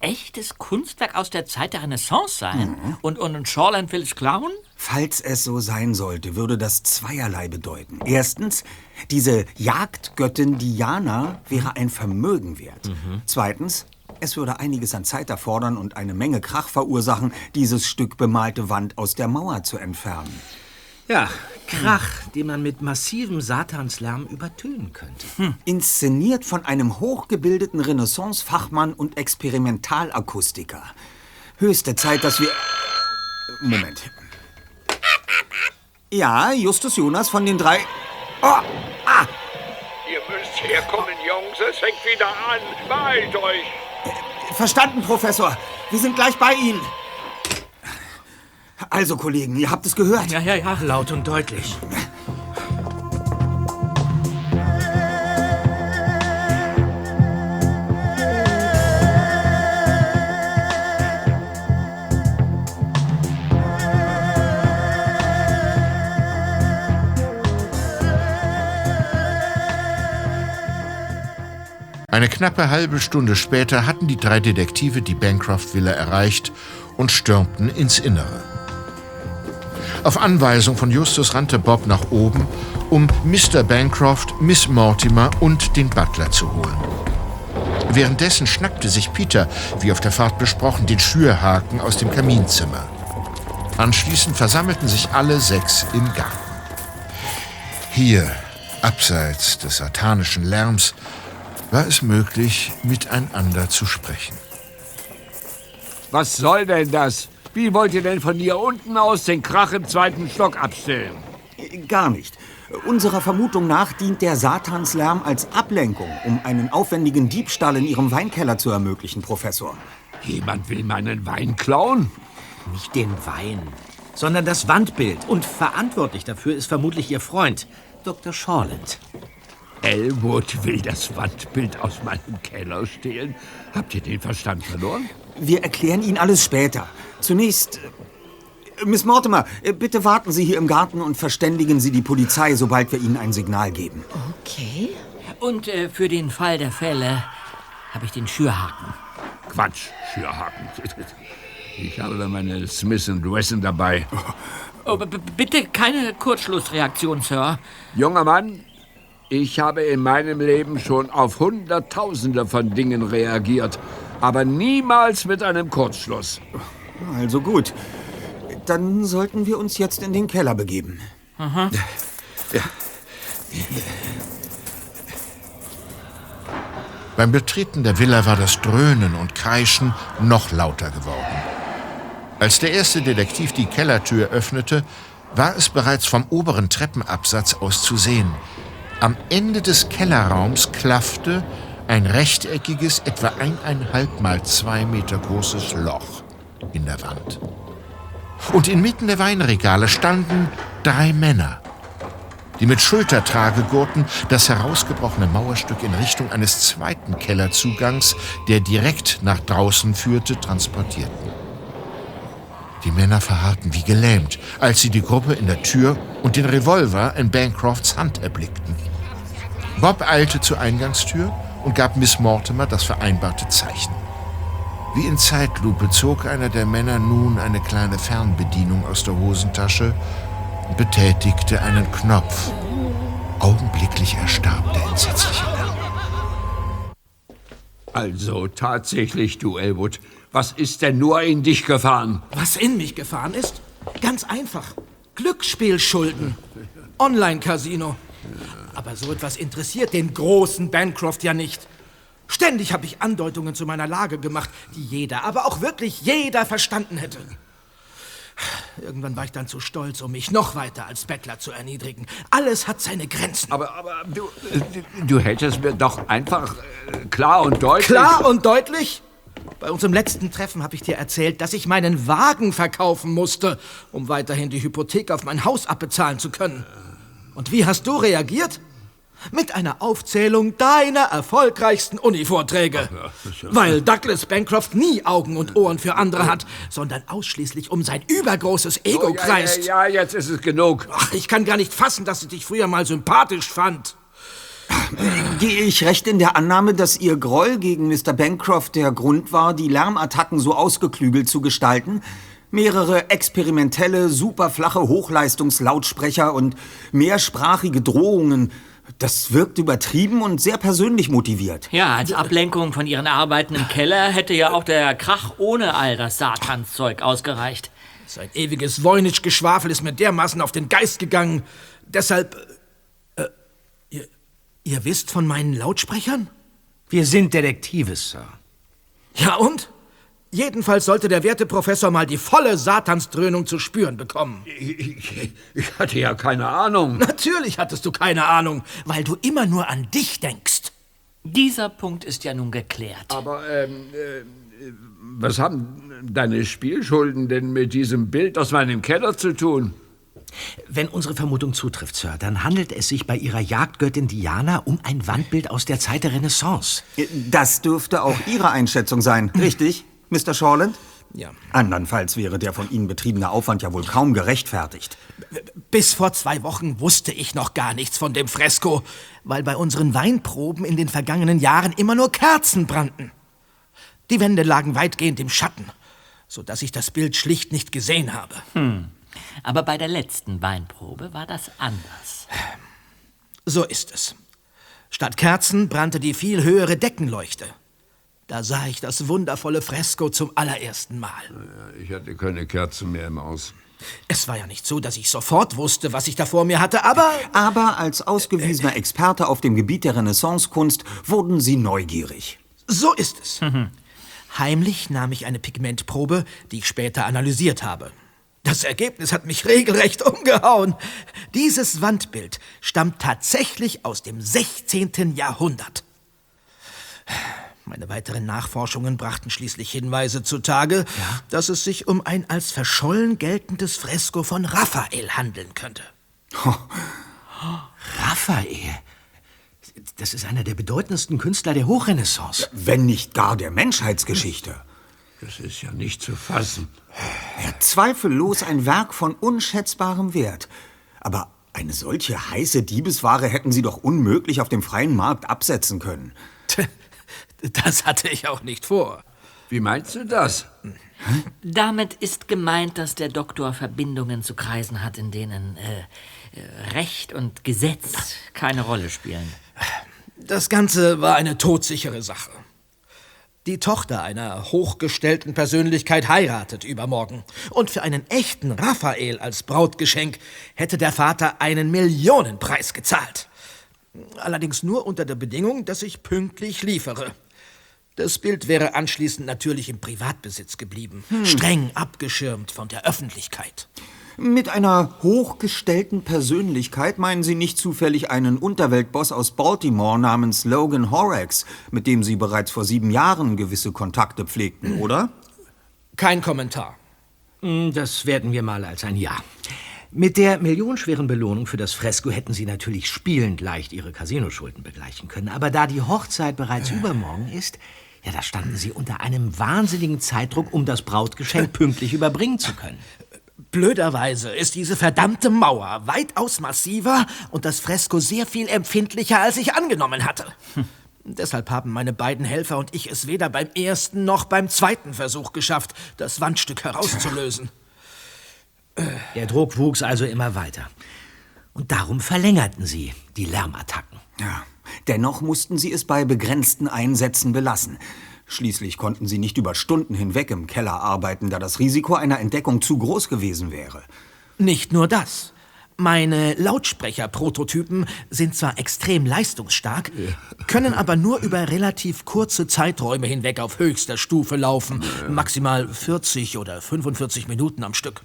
echtes Kunstwerk aus der Zeit der Renaissance sein? Und, und, und Shawland will es klauen? Falls es so sein sollte, würde das zweierlei bedeuten. Erstens, diese Jagdgöttin Diana wäre ein Vermögen wert. Zweitens, es würde einiges an Zeit erfordern und eine Menge Krach verursachen, dieses Stück bemalte Wand aus der Mauer zu entfernen. Ja, Krach, den man mit massivem Satanslärm übertönen könnte. Inszeniert von einem hochgebildeten Renaissance-Fachmann und Experimentalakustiker. Höchste Zeit, dass wir. Moment. Ja, Justus Jonas von den drei. Oh, ah! Ihr müsst herkommen, Jungs, es fängt wieder an. Beeilt euch. Verstanden, Professor. Wir sind gleich bei Ihnen. Also, Kollegen, ihr habt es gehört. Ja, ja, ja, laut und deutlich. Eine knappe halbe Stunde später hatten die drei Detektive die Bancroft-Villa erreicht und stürmten ins Innere. Auf Anweisung von Justus rannte Bob nach oben, um Mr. Bancroft, Miss Mortimer und den Butler zu holen. Währenddessen schnappte sich Peter, wie auf der Fahrt besprochen, den Schürhaken aus dem Kaminzimmer. Anschließend versammelten sich alle sechs im Garten. Hier, abseits des satanischen Lärms, war es möglich, miteinander zu sprechen. Was soll denn das? Wie wollt ihr denn von hier unten aus den Krach im zweiten Stock abstellen? Gar nicht. Unserer Vermutung nach dient der Satanslärm als Ablenkung, um einen aufwendigen Diebstahl in Ihrem Weinkeller zu ermöglichen, Professor. Jemand will meinen Wein klauen? Nicht den Wein, sondern das Wandbild. Und verantwortlich dafür ist vermutlich Ihr Freund, Dr. Shawland. Elwood will das Wandbild aus meinem Keller stehlen. Habt ihr den Verstand verloren? Wir erklären Ihnen alles später. Zunächst, äh, Miss Mortimer, äh, bitte warten Sie hier im Garten und verständigen Sie die Polizei, sobald wir Ihnen ein Signal geben. Okay. Und äh, für den Fall der Fälle habe ich den Schürhaken. Quatsch, Schürhaken. Ich habe da meine Smith Wesson dabei. Oh, bitte keine Kurzschlussreaktion, Sir. Junger Mann, ich habe in meinem Leben schon auf Hunderttausende von Dingen reagiert, aber niemals mit einem Kurzschluss. Also gut. Dann sollten wir uns jetzt in den Keller begeben. Aha. Ja. Beim Betreten der Villa war das Dröhnen und Kreischen noch lauter geworden. Als der erste Detektiv die Kellertür öffnete, war es bereits vom oberen Treppenabsatz aus zu sehen. Am Ende des Kellerraums klaffte ein rechteckiges, etwa eineinhalb mal zwei Meter großes Loch in der Wand. Und inmitten der Weinregale standen drei Männer, die mit Schultertragegurten das herausgebrochene Mauerstück in Richtung eines zweiten Kellerzugangs, der direkt nach draußen führte, transportierten. Die Männer verharrten wie gelähmt, als sie die Gruppe in der Tür und den Revolver in Bancrofts Hand erblickten. Bob eilte zur Eingangstür und gab Miss Mortimer das vereinbarte Zeichen. Wie in Zeitlupe zog einer der Männer nun eine kleine Fernbedienung aus der Hosentasche und betätigte einen Knopf. Augenblicklich erstarb der entsetzliche Lärm. Also tatsächlich, du Elwood. Was ist denn nur in dich gefahren? Was in mich gefahren ist? Ganz einfach. Glücksspielschulden. Online-Casino. Aber so etwas interessiert den großen Bancroft ja nicht. Ständig habe ich Andeutungen zu meiner Lage gemacht, die jeder, aber auch wirklich jeder verstanden hätte. Irgendwann war ich dann zu stolz, um mich noch weiter als Bettler zu erniedrigen. Alles hat seine Grenzen. Aber, aber du, du hättest mir doch einfach äh, klar und deutlich... Klar und deutlich? Bei unserem letzten Treffen habe ich dir erzählt, dass ich meinen Wagen verkaufen musste, um weiterhin die Hypothek auf mein Haus abbezahlen zu können. Und wie hast du reagiert? Mit einer Aufzählung deiner erfolgreichsten Uni-Vorträge. Weil Douglas Bancroft nie Augen und Ohren für andere hat, sondern ausschließlich um sein übergroßes Ego Oh, ja, kreist. Ja, ja, jetzt ist es genug. Ach, ich kann gar nicht fassen, dass ich dich früher mal sympathisch fand. Gehe ich recht in der Annahme, dass Ihr Groll gegen Mr. Bancroft der Grund war, die Lärmattacken so ausgeklügelt zu gestalten? Mehrere experimentelle, superflache Hochleistungslautsprecher und mehrsprachige Drohungen. Das wirkt übertrieben und sehr persönlich motiviert. Ja, als Ablenkung von ihren Arbeiten im Keller hätte ja auch der Krach ohne all das Satanszeug ausgereicht. Sein ewiges Voynich-Geschwafel ist mir dermaßen auf den Geist gegangen. Deshalb. Äh, ihr, ihr wisst von meinen Lautsprechern? Wir sind Detektive, Sir. Ja und? Jedenfalls sollte der werte Professor mal die volle Satansdröhnung zu spüren bekommen. Ich, ich hatte ja keine Ahnung. Natürlich hattest du keine Ahnung, weil du immer nur an dich denkst. Dieser Punkt ist ja nun geklärt. Aber ähm, äh, was haben deine Spielschulden denn mit diesem Bild aus meinem Keller zu tun? Wenn unsere Vermutung zutrifft, Sir, dann handelt es sich bei ihrer Jagdgöttin Diana um ein Wandbild aus der Zeit der Renaissance. Das dürfte auch Ihre Einschätzung sein, richtig, Mr. Shawland? Ja. Andernfalls wäre der von Ihnen betriebene Aufwand ja wohl kaum gerechtfertigt. Bis vor zwei Wochen wusste ich noch gar nichts von dem Fresko, weil bei unseren Weinproben in den vergangenen Jahren immer nur Kerzen brannten. Die Wände lagen weitgehend im Schatten, so dass ich das Bild schlicht nicht gesehen habe. Hm. Aber bei der letzten Weinprobe war das anders. So ist es. Statt Kerzen brannte die viel höhere Deckenleuchte. Da sah ich das wundervolle Fresko zum allerersten Mal. Ich hatte keine Kerzen mehr im Haus. Es war ja nicht so, dass ich sofort wusste, was ich da vor mir hatte, aber... Aber als ausgewiesener Experte auf dem Gebiet der Renaissancekunst wurden Sie neugierig. So ist es. Heimlich nahm ich eine Pigmentprobe, die ich später analysiert habe. Das Ergebnis hat mich regelrecht umgehauen. Dieses Wandbild stammt tatsächlich aus dem 16. Jahrhundert. Meine weiteren Nachforschungen brachten schließlich Hinweise zutage, dass es sich um ein als verschollen geltendes Fresko von Raphael handeln könnte. Raphael? Das ist einer der bedeutendsten Künstler der Hochrenaissance. Wenn nicht gar der Menschheitsgeschichte. Das ist ja nicht zu fassen. Ja, zweifellos ein Werk von unschätzbarem Wert. Aber eine solche heiße Diebesware hätten Sie doch unmöglich auf dem freien Markt absetzen können. Das hatte ich auch nicht vor. Wie meinst du das? Damit ist gemeint, dass der Doktor Verbindungen zu Kreisen hat, in denen äh, äh, Recht und Gesetz keine Rolle spielen. Das Ganze war eine todsichere Sache. Die Tochter einer hochgestellten Persönlichkeit heiratet übermorgen. Und für einen echten Raphael als Brautgeschenk hätte der Vater einen Millionenpreis gezahlt. Allerdings nur unter der Bedingung, dass ich pünktlich liefere. Das Bild wäre anschließend natürlich im Privatbesitz geblieben, streng abgeschirmt von der Öffentlichkeit. Mit einer hochgestellten Persönlichkeit meinen Sie nicht zufällig einen Unterweltboss aus Baltimore namens Logan Horax, mit dem Sie bereits vor sieben Jahren gewisse Kontakte pflegten, oder? Kein Kommentar. Hm, Das werden wir mal als ein Ja. Mit der millionenschweren Belohnung für das Fresko hätten Sie natürlich spielend leicht Ihre Casinoschulden begleichen können. Aber da die Hochzeit bereits übermorgen ist, ja, da standen Sie unter einem wahnsinnigen Zeitdruck, um das Brautgeschenk <laughs> pünktlich überbringen zu können. Blöderweise ist diese verdammte Mauer weitaus massiver und das Fresko sehr viel empfindlicher, als ich angenommen hatte. <laughs> Deshalb haben meine beiden Helfer und ich es weder beim ersten noch beim zweiten Versuch geschafft, das Wandstück herauszulösen. Der Druck wuchs also immer weiter. Und darum verlängerten Sie die Lärmattacken. Ja. Dennoch mussten Sie es bei begrenzten Einsätzen belassen. Schließlich konnten Sie nicht über Stunden hinweg im Keller arbeiten, da das Risiko einer Entdeckung zu groß gewesen wäre. Nicht nur das. Meine Lautsprecherprototypen sind zwar extrem leistungsstark, können aber nur über relativ kurze Zeiträume hinweg auf höchster Stufe laufen, maximal 40 oder 45 Minuten am Stück.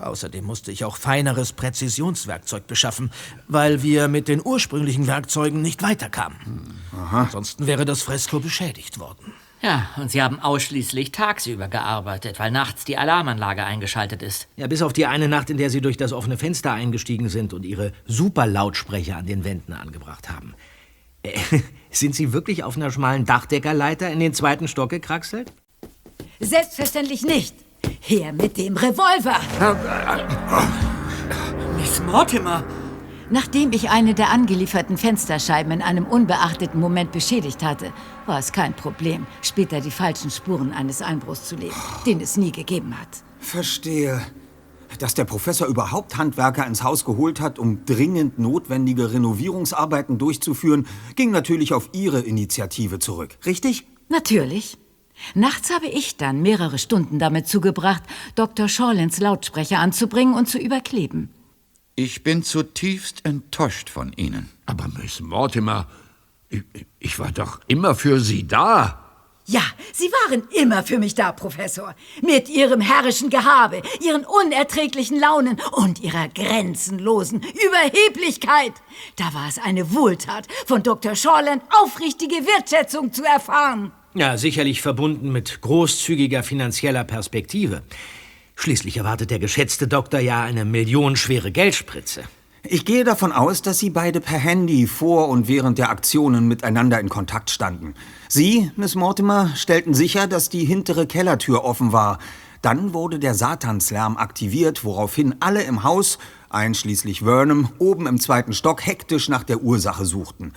Außerdem musste ich auch feineres Präzisionswerkzeug beschaffen, weil wir mit den ursprünglichen Werkzeugen nicht weiterkamen. Ansonsten wäre das Fresko beschädigt worden. Ja, und Sie haben ausschließlich tagsüber gearbeitet, weil nachts die Alarmanlage eingeschaltet ist. Ja, bis auf die eine Nacht, in der Sie durch das offene Fenster eingestiegen sind und Ihre Superlautsprecher an den Wänden angebracht haben. Äh, <laughs> sind Sie wirklich auf einer schmalen Dachdeckerleiter in den zweiten Stock gekraxelt? Selbstverständlich nicht. Her mit dem Revolver. Miss Mortimer! Nachdem ich eine der angelieferten Fensterscheiben in einem unbeachteten Moment beschädigt hatte, war es kein Problem, später die falschen Spuren eines Einbruchs zu legen, den es nie gegeben hat. Verstehe. Dass der Professor überhaupt Handwerker ins Haus geholt hat, um dringend notwendige Renovierungsarbeiten durchzuführen, ging natürlich auf Ihre Initiative zurück, richtig? Natürlich. Nachts habe ich dann mehrere Stunden damit zugebracht, Dr. Shawlins Lautsprecher anzubringen und zu überkleben. Ich bin zutiefst enttäuscht von Ihnen. Aber Miss Mortimer, ich, ich war doch immer für Sie da. Ja, Sie waren immer für mich da, Professor. Mit Ihrem herrischen Gehabe, Ihren unerträglichen Launen und Ihrer grenzenlosen Überheblichkeit. Da war es eine Wohltat, von Dr. Shawland aufrichtige Wertschätzung zu erfahren. Ja, sicherlich verbunden mit großzügiger finanzieller Perspektive. Schließlich erwartet der geschätzte Doktor ja eine millionenschwere Geldspritze. Ich gehe davon aus, dass Sie beide per Handy vor und während der Aktionen miteinander in Kontakt standen. Sie, Miss Mortimer, stellten sicher, dass die hintere Kellertür offen war. Dann wurde der Satanslärm aktiviert, woraufhin alle im Haus, einschließlich Vernon, oben im zweiten Stock hektisch nach der Ursache suchten.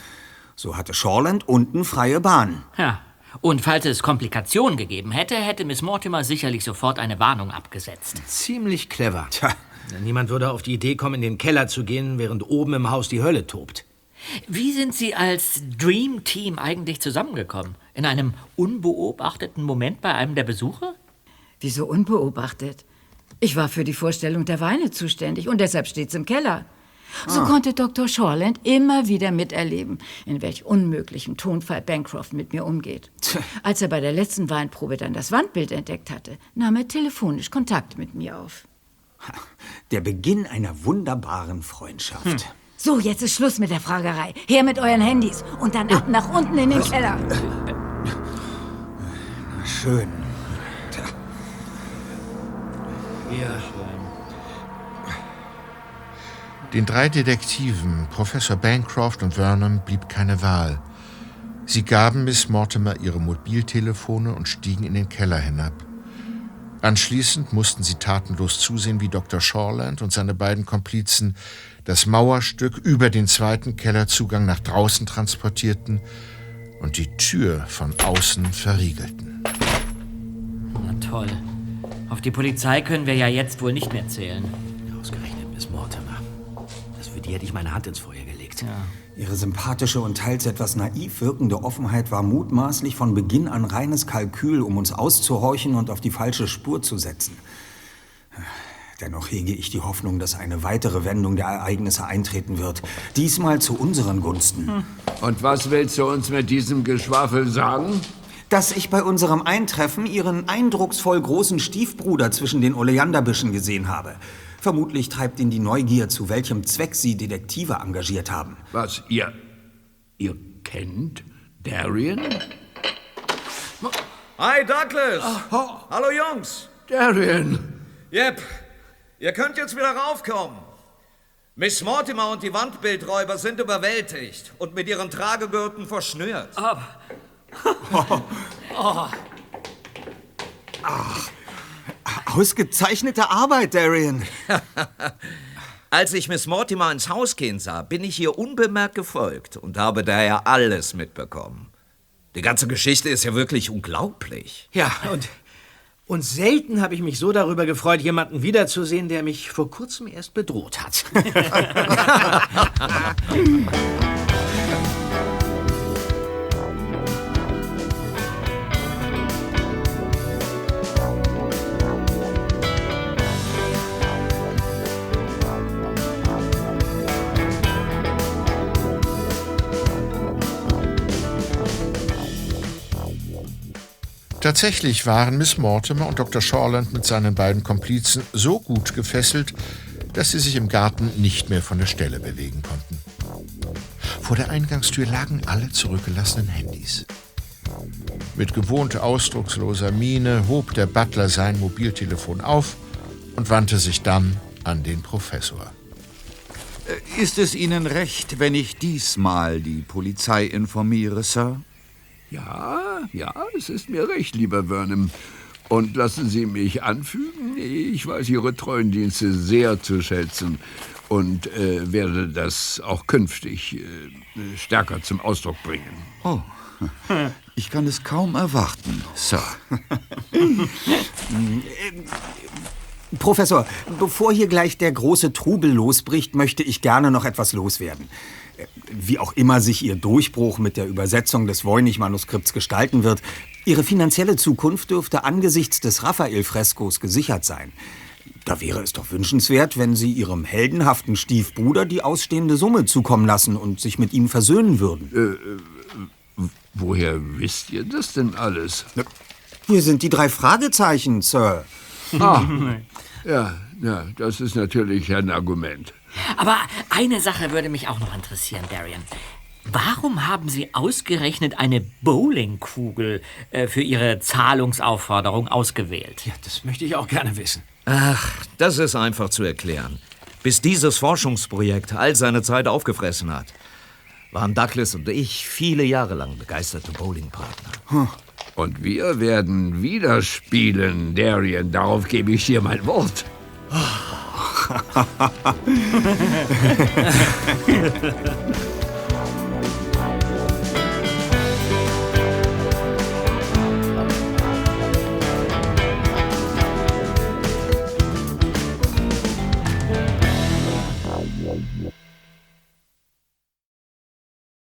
So hatte Shawland unten freie Bahn. Ja. Und falls es Komplikationen gegeben hätte, hätte Miss Mortimer sicherlich sofort eine Warnung abgesetzt. Ziemlich clever. Tja. Niemand würde auf die Idee kommen, in den Keller zu gehen, während oben im Haus die Hölle tobt. Wie sind Sie als Dream Team eigentlich zusammengekommen? In einem unbeobachteten Moment bei einem der Besucher? Wieso unbeobachtet? Ich war für die Vorstellung der Weine zuständig und deshalb steht's im Keller. So ah. konnte Dr. Shawland immer wieder miterleben, in welch unmöglichem Tonfall Bancroft mit mir umgeht. Als er bei der letzten Weinprobe dann das Wandbild entdeckt hatte, nahm er telefonisch Kontakt mit mir auf. Der Beginn einer wunderbaren Freundschaft. Hm. So, jetzt ist Schluss mit der Fragerei. Her mit euren Handys und dann ab nach unten in den Keller. Schön. Ja. Den drei Detektiven, Professor Bancroft und Vernon, blieb keine Wahl. Sie gaben Miss Mortimer ihre Mobiltelefone und stiegen in den Keller hinab. Anschließend mussten sie tatenlos zusehen, wie Dr. Shawland und seine beiden Komplizen das Mauerstück über den zweiten Kellerzugang nach draußen transportierten und die Tür von außen verriegelten. Na toll. Auf die Polizei können wir ja jetzt wohl nicht mehr zählen. Ausgerechnet Miss Mortimer. Die hätte ich meine Hand ins Feuer gelegt. Ja. Ihre sympathische und teils etwas naiv wirkende Offenheit war mutmaßlich von Beginn an reines Kalkül, um uns auszuhorchen und auf die falsche Spur zu setzen. Dennoch hege ich die Hoffnung, dass eine weitere Wendung der Ereignisse eintreten wird. Diesmal zu unseren Gunsten. Hm. Und was willst du uns mit diesem Geschwafel sagen? dass ich bei unserem Eintreffen Ihren eindrucksvoll großen Stiefbruder zwischen den Oleanderbüschen gesehen habe. Vermutlich treibt ihn die Neugier, zu welchem Zweck Sie Detektive engagiert haben. Was, ihr... ihr kennt Darian? Hi, Douglas! Oh. Hallo, Jungs! Darian! Yep, ihr könnt jetzt wieder raufkommen. Miss Mortimer und die Wandbildräuber sind überwältigt und mit ihren Tragegürten verschnürt. <laughs> Oh, oh. <laughs> Ach, ausgezeichnete Arbeit, Darian. <laughs> Als ich Miss Mortimer ins Haus gehen sah, bin ich ihr unbemerkt gefolgt und habe daher alles mitbekommen. Die ganze Geschichte ist ja wirklich unglaublich. Ja, und, und selten habe ich mich so darüber gefreut, jemanden wiederzusehen, der mich vor kurzem erst bedroht hat. <laughs> <laughs> Tatsächlich waren Miss Mortimer und Dr. Shawland mit seinen beiden Komplizen so gut gefesselt, dass sie sich im Garten nicht mehr von der Stelle bewegen konnten. Vor der Eingangstür lagen alle zurückgelassenen Handys. Mit gewohnt ausdrucksloser Miene hob der Butler sein Mobiltelefon auf und wandte sich dann an den Professor. Äh, ist es Ihnen recht, wenn ich diesmal die Polizei informiere, Sir? Ja, ja, es ist mir recht, lieber Vernon. Und lassen Sie mich anfügen, ich weiß Ihre treuen Dienste sehr zu schätzen und äh, werde das auch künftig äh, stärker zum Ausdruck bringen. Oh, <laughs> ich kann es kaum erwarten, Sir. <laughs> Professor, bevor hier gleich der große Trubel losbricht, möchte ich gerne noch etwas loswerden wie auch immer sich Ihr Durchbruch mit der Übersetzung des Voynich-Manuskripts gestalten wird, Ihre finanzielle Zukunft dürfte angesichts des Raphael-Freskos gesichert sein. Da wäre es doch wünschenswert, wenn Sie Ihrem heldenhaften Stiefbruder die ausstehende Summe zukommen lassen und sich mit ihm versöhnen würden. Äh, äh woher wisst ihr das denn alles? Hier sind die drei Fragezeichen, Sir. Ah, <laughs> ja, ja, das ist natürlich ein Argument. Aber eine Sache würde mich auch noch interessieren, Darian. Warum haben Sie ausgerechnet eine Bowlingkugel äh, für Ihre Zahlungsaufforderung ausgewählt? Ja, das möchte ich auch gerne wissen. Ach, das ist einfach zu erklären. Bis dieses Forschungsprojekt all seine Zeit aufgefressen hat, waren Douglas und ich viele Jahre lang begeisterte Bowlingpartner. Und wir werden wieder spielen, Darien. Darauf gebe ich dir mein Wort. はあ <laughs>